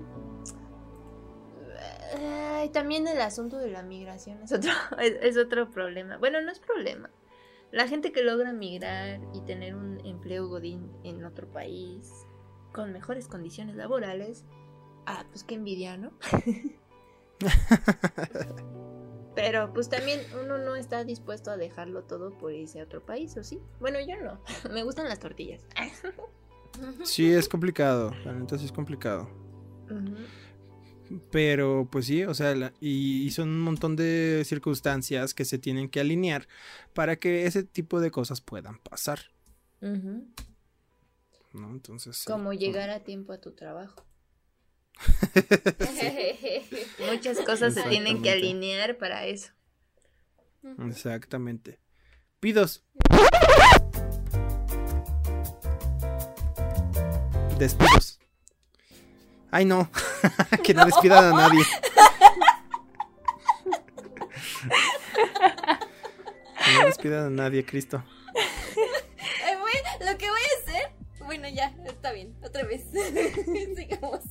también el asunto de la migración es otro, es, otro problema. Bueno, no es problema. La gente que logra migrar y tener un empleo godín en otro país con mejores condiciones laborales, ah, pues qué envidia, ¿no? Pero pues también uno no está dispuesto a dejarlo todo por irse a otro país, ¿o sí? Bueno, yo no. Me gustan las tortillas. Sí, es complicado. La neta sí es complicado. Pero pues sí, o sea, la- y, y son un montón de circunstancias que se tienen que alinear para que ese tipo de cosas puedan pasar. ¿no? Entonces... sí. Como llegar a tiempo a tu trabajo. Muchas cosas se tienen que alinear para eso. Exactamente. Pidos. Despidos. Ay, no. que no despidan a nadie. que no despidan a nadie, Cristo. Lo que voy a hacer. Bueno, ya, está bien. Otra vez. Sigamos.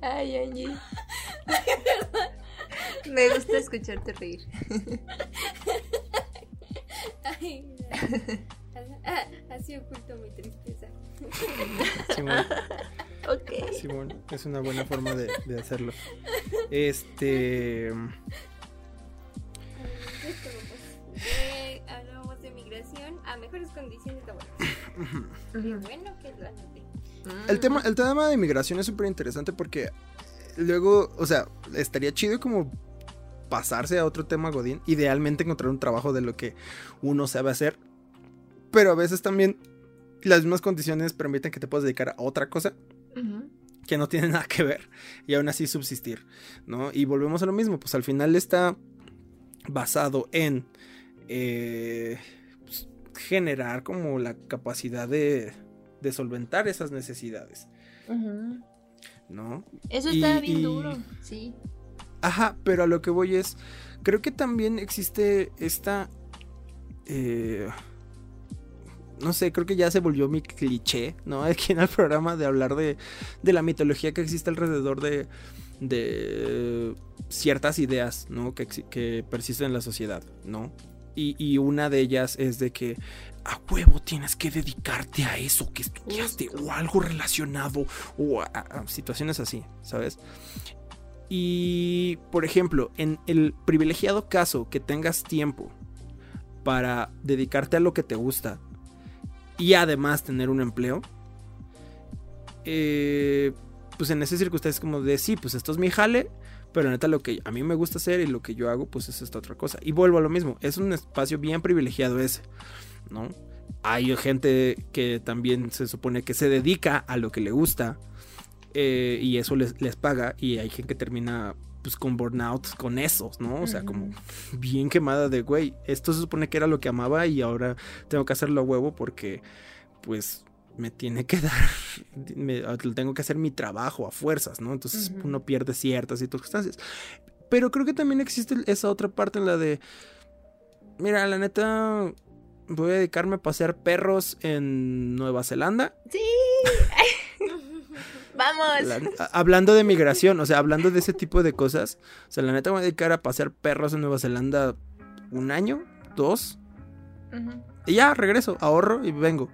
Ay, Angie. Me gusta escucharte reír. Ay, ah, así oculto mi tristeza. Simón, Ok. Simón, es una buena forma de, de hacerlo. Este. Eh, hablábamos de migración a mejores condiciones laborales. Qué bueno que la noté. El tema, el tema de migración es súper interesante porque luego, o sea, estaría chido como pasarse a otro tema Godín, idealmente encontrar un trabajo de lo que uno sabe hacer, pero a veces también las mismas condiciones permiten que te puedas dedicar a otra cosa que no tiene nada que ver y aún así subsistir, ¿no? Y volvemos a lo mismo, pues al final está basado en eh, pues, generar como la capacidad de, de solventar esas necesidades. ¿no? Eso Y- está bien y- duro, sí. Ajá, pero a lo que voy es, creo que también existe esta... eh, no sé, creo que ya se volvió mi cliché, ¿no? Aquí en el programa de hablar de, de la mitología que existe alrededor de, de ciertas ideas, ¿no? Que, que persisten en la sociedad, ¿no? Y, y una de ellas es de que a huevo tienes que dedicarte a eso que estudiaste o algo relacionado o a- a situaciones así, ¿sabes? Y, por ejemplo, en el privilegiado caso que tengas tiempo para dedicarte a lo que te gusta y además tener un empleo, eh, pues en esas circunstancias es como de sí, pues esto es mi jale, pero neta lo que a mí me gusta hacer y lo que yo hago, pues es esta otra cosa. Y vuelvo a lo mismo, es un espacio bien privilegiado ese, ¿no? Hay gente que también se supone que se dedica a lo que le gusta eh, y eso les, les paga y hay gente que termina pues con burnout con esos, ¿no? O sea, como bien quemada de, güey, esto se supone que era lo que amaba y ahora tengo que hacerlo a huevo porque pues me tiene que dar, me, tengo que hacer mi trabajo a fuerzas, ¿no? Entonces uno pierde ciertas circunstancias. Pero creo que también existe esa otra parte en la de, mira, la neta, voy a dedicarme a pasear perros en Nueva Zelanda. Sí. Vamos. La- hablando de migración, o sea, hablando de ese tipo de cosas, o sea, la neta me voy a dedicar a pasear perros en Nueva Zelanda un año, dos, Ujú. y ya regreso, ahorro y vengo.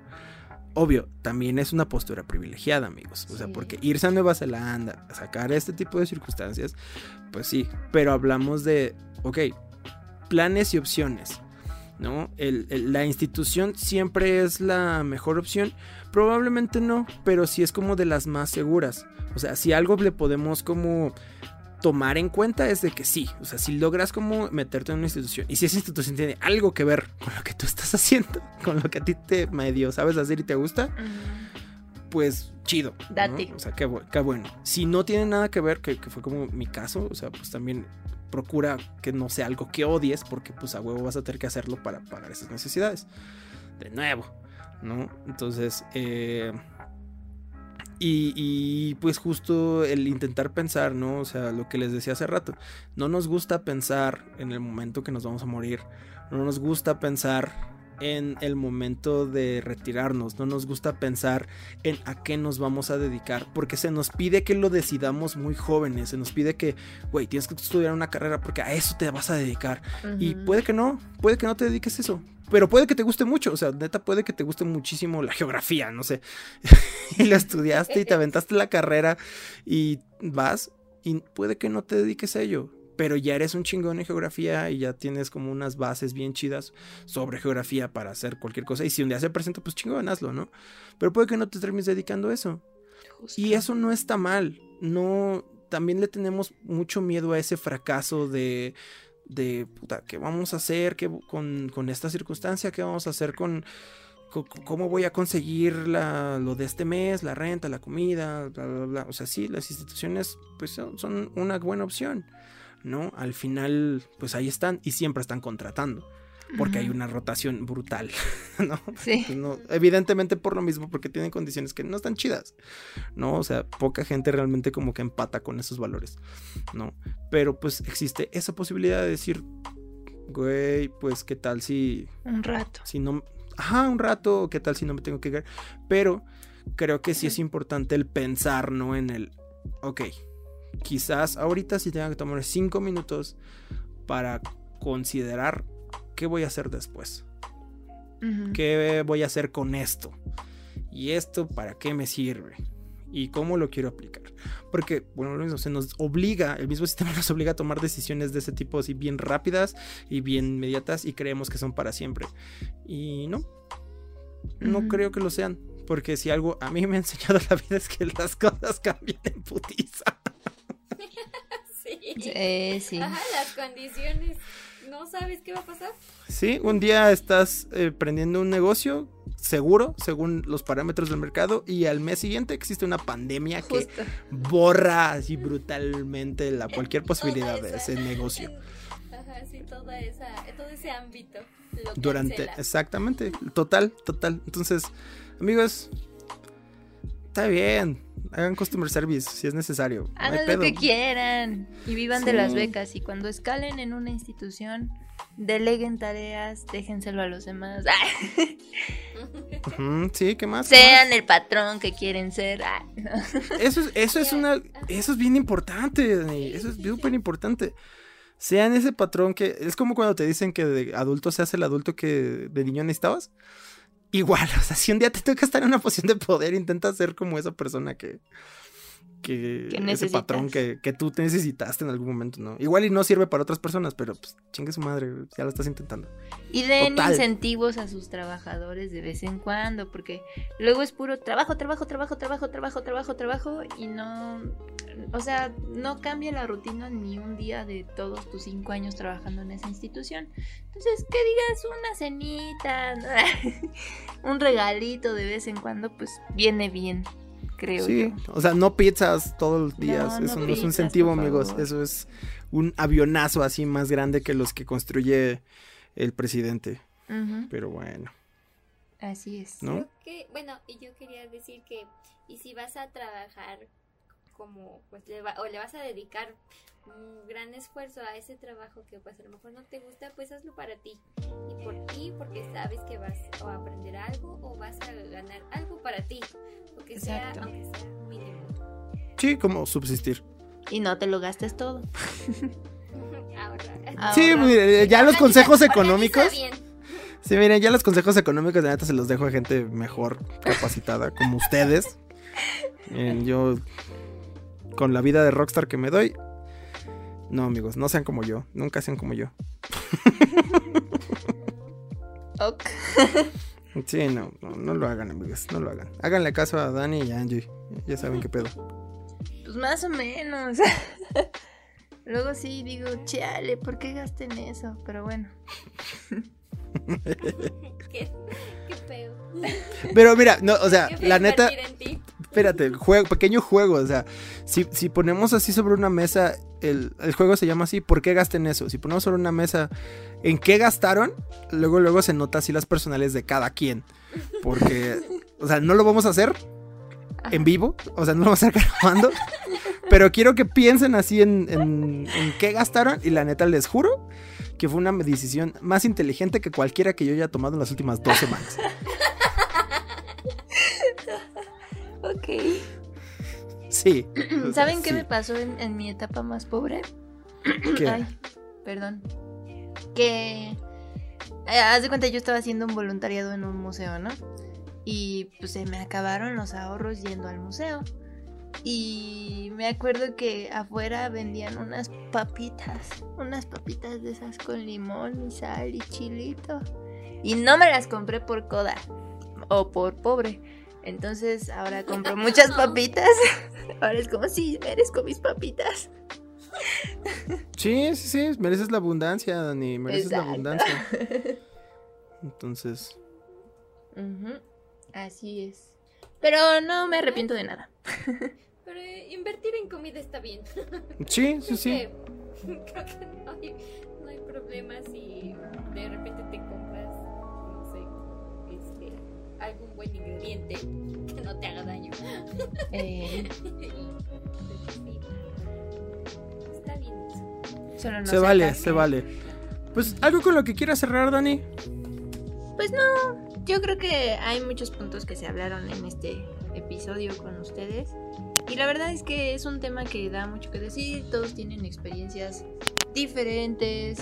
Obvio, también es una postura privilegiada, amigos. O sea, Sí. porque irse a Nueva Zelanda, a sacar este tipo de circunstancias, pues sí. Pero hablamos de, ok, planes y opciones. ¿No? El- el- la institución siempre es la mejor opción. Probablemente no, pero sí es como de las más seguras. O sea, si algo le podemos como tomar en cuenta es de que sí, o sea, si logras como meterte en una institución y si esa institución tiene algo que ver con lo que tú estás haciendo, con lo que a ti te medio sabes hacer y te gusta, pues chido. ¿no? Date. O sea, qué, qué bueno. Si no tiene nada que ver, que, que fue como mi caso, o sea, pues también procura que no sea algo que odies porque pues a huevo vas a tener que hacerlo para pagar esas necesidades. De nuevo, ¿no? Entonces, eh, y, y, pues justo el intentar pensar, ¿no? O sea, lo que les decía hace rato, no nos gusta pensar en el momento que nos vamos a morir, no nos gusta pensar en el momento de retirarnos, no nos gusta pensar en a qué nos vamos a dedicar, porque se nos pide que lo decidamos muy jóvenes, se nos pide que, güey, tienes que estudiar una carrera porque a eso te vas a dedicar. Y puede que no, puede que no te dediques a eso, pero puede que te guste mucho, o sea, neta puede que te guste muchísimo la geografía, no sé. y la estudiaste y te aventaste la carrera y vas y puede que no te dediques a ello pero ya eres un chingón en geografía y ya tienes como unas bases bien chidas sobre geografía para hacer cualquier cosa. Y si un día se presenta, pues chingón, hazlo, ¿no? Pero puede que no te termines dedicando a eso. Y eso no está mal. No, también le tenemos mucho miedo a ese fracaso de, de puta, ¿qué vamos a hacer ¿Qué, con, con, esta circunstancia? ¿Qué vamos a hacer con, cómo voy a conseguir la, lo de este mes, la renta, la comida, bla, bla, bla? O sea, sí, las instituciones pues son una buena opción. ¿no? Al final, pues ahí están y siempre están contratando. Porque hay una rotación brutal, ¿no? Sí. No, evidentemente por lo mismo, porque tienen condiciones que no están chidas, ¿no? O sea, poca gente realmente como que empata con esos valores, ¿no? Pero pues existe esa posibilidad de decir, güey, pues qué tal si... Un rato. Si no... Ajá, un rato, qué tal si no me tengo que quedar. Pero creo que sí es importante el pensar, ¿no? En el, ok, quizás ahorita sí tenga que tomar 5 minutos para considerar qué voy a hacer después. ¿Qué voy a hacer con esto? ¿Y esto para qué me sirve? ¿Y cómo lo quiero aplicar? Porque, bueno, lo mismo, se nos obliga, el mismo sistema nos obliga a tomar decisiones de ese tipo así bien rápidas y bien inmediatas y creemos que son para siempre. Y no, no creo que lo sean. Porque si algo a mí me ha enseñado la vida es que las cosas cambian en putiza. sí. sí. Ajá, las condiciones. No sabes qué va a pasar. Sí, un día estás eh, prendiendo un negocio seguro, según los parámetros del mercado, y al mes siguiente existe una pandemia que borra así brutalmente la cualquier posibilidad de ese negocio. Ajá, sí, toda esa, todo ese ámbito. Durante, exactamente, total, total. Entonces, amigos, está bien hagan customer service si es necesario. Hagan lo que quieran y vivan de las becas. Y cuando escalen en una institución, deleguen tareas, déjenselo a los demás. sí, ¿qué más? Sean el patrón que quieren ser. Eso es, eso es una, eso es bien importante, eso es súper importante. Sean ese patrón que es como cuando te dicen que de adulto se hace el adulto que de niño necesitabas igual, o sea, si un día te toca estar en una posición de poder, intenta ser como esa persona que, que ese patrón que, que, tú necesitaste en algún momento, ¿no? Igual y no sirve para otras personas, pero pues chingue su madre, ya lo estás intentando. Y den incentivos a sus trabajadores de vez en cuando, porque luego es puro trabajo, trabajo, trabajo, trabajo, trabajo, trabajo, trabajo, y no, o sea, no cambia la rutina ni un día de todos tus cinco años trabajando en esa institución. Entonces, que digas una cenita, un regalito de vez en cuando, pues viene bien creo sí, o sea, no pizzas todos los días, eso no, es un incentivo, amigos, eso es un avionazo así más grande que los que construye el presidente. Pero bueno. Así es. ¿No? bueno, y yo quería decir que, y si vas a trabajar como, pues, le o le vas a dedicar un gran esfuerzo a ese trabajo que pues a lo mejor no te gusta, pues hazlo para ti. Y por ti, porque sabes que vas a aprender algo o vas a ganar algo para ti. Mínimo. Sí, como subsistir. Y no te lo gastes todo. Ahora. Sí, ya los consejos económicos. Sí, miren, ya los consejos económicos de neta se los dejo a gente mejor capacitada como ustedes. yo con la vida de rockstar que me doy, no, amigos, no sean como yo. Nunca sean como yo. ok. Sí, no, no, lo hagan, amigos. No lo hagan. Háganle caso a Dani y a Angie. Ya saben qué pedo. Pues más o menos. Luego sí digo, chale, ¿por qué gasten eso? Pero bueno. qué, qué feo. Pero mira, no, o sea, la neta. Espérate, juego, pequeño juego. O sea, si, si ponemos así sobre una mesa, el, el, juego se llama así, ¿por qué gasten eso? Si ponemos sobre una mesa, ¿en qué gastaron? Luego, luego se nota así las personales de cada quien. Porque, o sea, no lo vamos a hacer en vivo, o sea, no lo vamos a estar grabando. Pero quiero que piensen así en, en, en qué gastaron y la neta les juro que fue una decisión más inteligente que cualquiera que yo haya tomado en las últimas dos semanas. Ok. Sí. ¿Saben qué me pasó en, en mi etapa más pobre? ¿Qué? Ay, perdón. Que. eh, haz de cuenta, yo estaba haciendo un voluntariado en un museo, ¿no? Y pues se me acabaron los ahorros yendo al museo. Y me acuerdo que afuera vendían unas papitas. Unas papitas de esas con limón y sal y chilito. Y no me las compré por coda. O por pobre. Entonces ahora compro muchas papitas. Ahora es como si merezco mis papitas. Sí, sí, sí, mereces la abundancia, Dani, mereces la abundancia. Entonces, Así es. Pero no me arrepiento de nada. Pero eh, invertir en comida está bien. sí, sí, sí. que- Creo que no hay, no hay problema si de repente te compras, no sé, este, algún buen ingrediente que no te haga daño. Eh. Está bien eso. solo no se vale, se vale. Pues algo con lo que quieras cerrar, Dani. Pues no, yo creo que hay muchos puntos que se hablaron en este episodio con ustedes. Y la verdad es que es un tema que da mucho que decir. Todos tienen experiencias diferentes.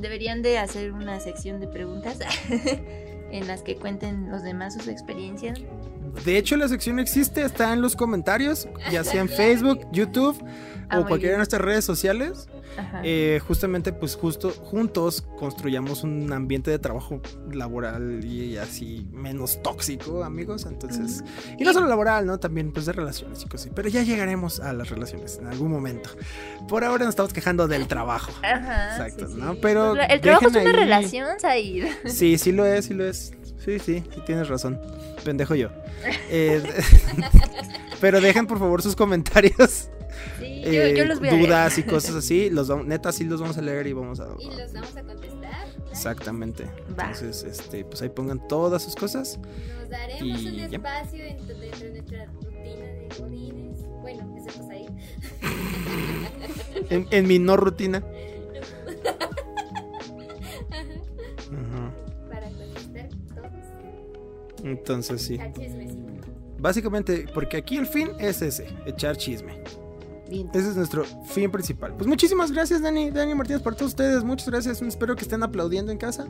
Deberían de hacer una sección de preguntas en las que cuenten los demás sus experiencias. De hecho, la sección existe, está en los comentarios, ya sea en Facebook, YouTube Ah, o cualquiera de nuestras redes sociales. Eh, justamente, pues justo juntos construyamos un ambiente de trabajo laboral y así menos tóxico, amigos. Entonces, y no solo laboral, ¿no? También pues de relaciones y cosas así. Pero ya llegaremos a las relaciones en algún momento. Por ahora nos estamos quejando del trabajo. Ajá, Exacto, sí, ¿no? Pero Pues, el trabajo es una ahí- relación, Said. Sí, sí lo es, sí lo es. Sí, sí, sí tienes razón. Pendejo yo. Eh, pero dejen por favor sus comentarios. Yo, eh, yo los dudas y cosas así. Los vamos- neta sí los vamos a leer y vamos a. Y los vamos a contestar. Exactamente. Va. Entonces, este, pues ahí pongan todas sus cosas. Nos daremos Y un ya. espacio dentro, de nuestra rutina de godines. Bueno, excepto ahí. En, en mi no rutina. Ajá. Para contestar todos. Entonces sí. Básicamente, porque aquí el fin es ese, echar chisme. Bien. Ese es nuestro fin principal. Pues muchísimas gracias, Dani, Dani Martínez, por todos ustedes. Muchas gracias. Espero que estén aplaudiendo en casa.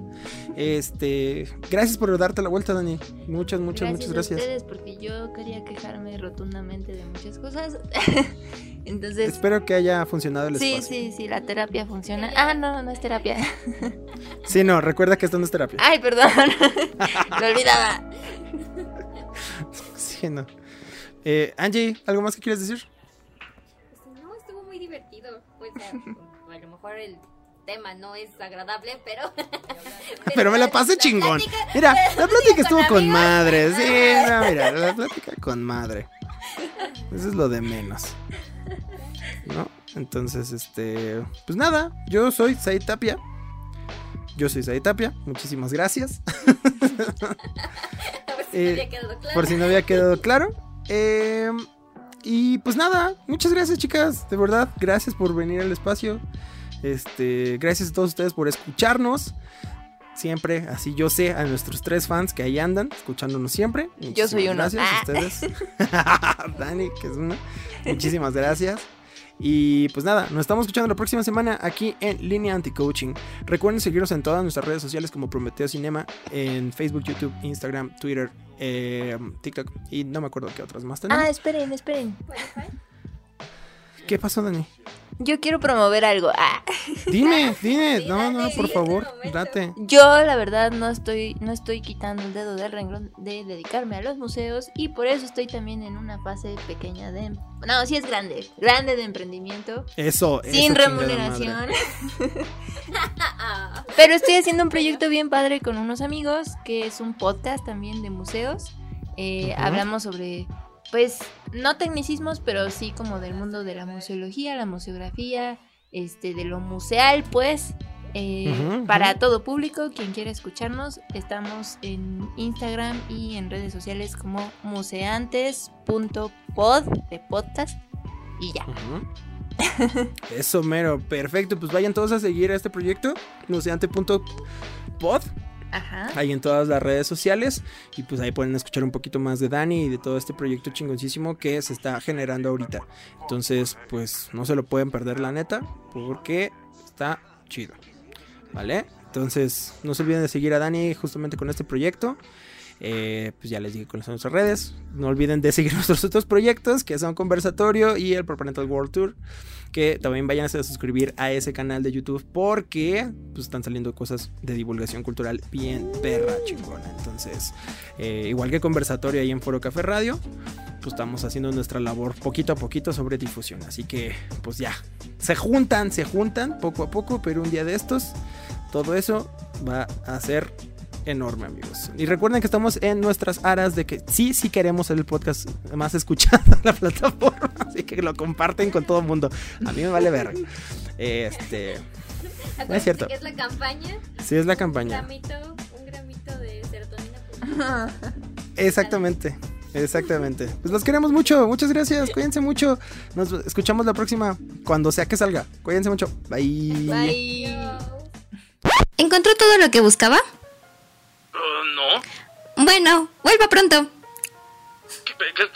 Este, gracias por darte la vuelta, Dani. Muchas, muchas, muchas a gracias. ustedes porque yo quería quejarme rotundamente de muchas cosas. Entonces, Espero que haya funcionado el sí, espacio. sí, sí, la terapia funciona. Ah, no, no es terapia. Sí, no, recuerda que esto no es terapia. Ay, perdón. Lo olvidaba. Sí, no. Eh, Angie, ¿algo más que quieres decir? a, lo mejor el tema no es agradable, pero. Pero me la pasé chingón. plática- Mira, la plática con estuvo con amigos. madre. Sí, no, mira, la plática con madre. Eso es lo de menos. ¿No? Entonces, este. Pues nada, yo soy Said Tapia. Yo soy Said Tapia. Muchísimas gracias. Ver si Eh, me había quedado claro. Por si no había quedado claro. Eh, y pues nada, muchas gracias, chicas. De verdad, gracias por venir al espacio. Este, gracias a todos ustedes por escucharnos. Siempre, así yo sé a nuestros tres fans que ahí andan, escuchándonos siempre. Yo soy uno. Gracias a ustedes. Dani, que es una. Muchísimas gracias. Y pues nada, nos estamos escuchando la próxima semana aquí en Línea Anti-Coaching. Recuerden seguirnos en todas nuestras redes sociales como Prometeo Cinema, en Facebook, YouTube, Instagram, Twitter, eh, TikTok y no me acuerdo qué otras más tenemos. Ah, esperen, esperen. ¿Qué pasó, Dani? Yo quiero promover algo. Ah. Dime, dime. Sí, No, no, por sí, favor, date. Yo, la verdad, no estoy, no estoy quitando el dedo del renglón de dedicarme a los museos y por eso estoy también en una fase pequeña de... No, sí es grande, grande de emprendimiento, Eso, sin eso, remuneración. Pero estoy haciendo un proyecto bien padre con unos amigos, que es un podcast también de museos. Eh. Hablamos sobre, pues, no tecnicismos, pero sí como del mundo de la museología, la museografía, este, de lo museal, pues. eh, para todo público, quien quiera escucharnos, estamos en Instagram y en redes sociales como museantes.pod de podcast y ya. Eso, mero. Perfecto. Pues vayan todos a seguir a este proyecto. Nuseante.pod. Ajá. Ahí en todas las redes sociales. Y pues ahí pueden escuchar un poquito más de Dani y de todo este proyecto chingoncísimo que se está generando ahorita. Entonces, pues no se lo pueden perder, la neta. Porque está chido. ¿Vale? Entonces, no se olviden de seguir a Dani justamente con este proyecto. Eh, pues ya les dije con nuestras redes. No olviden de seguir nuestros otros proyectos que son Conversatorio y el Proparental World Tour. Que también vayan a suscribir a ese canal de YouTube porque pues, están saliendo cosas de divulgación cultural bien perra chingona. Entonces, eh, igual que Conversatorio ahí en Foro Café Radio, pues estamos haciendo nuestra labor poquito a poquito sobre difusión. Así que, pues ya, se juntan, se juntan poco a poco, pero un día de estos, todo eso va a ser enorme, amigos. Y recuerden que estamos en nuestras aras de que sí, sí queremos ser el podcast más escuchado en la plataforma. Así que lo comparten con todo el mundo. A mí me vale ver. Este. Acuérdense es cierto. que es la campaña. Sí, es la Un campaña. gramito, un gramito de serotonina. Exactamente. Exactamente. Pues los queremos mucho. Muchas gracias. Cuídense mucho. Nos escuchamos la próxima. Cuando sea que salga. Cuídense mucho. Bye. Bye. ¿Encontró todo lo que buscaba? No. Bueno, vuelva pronto. ¿Qué- qué-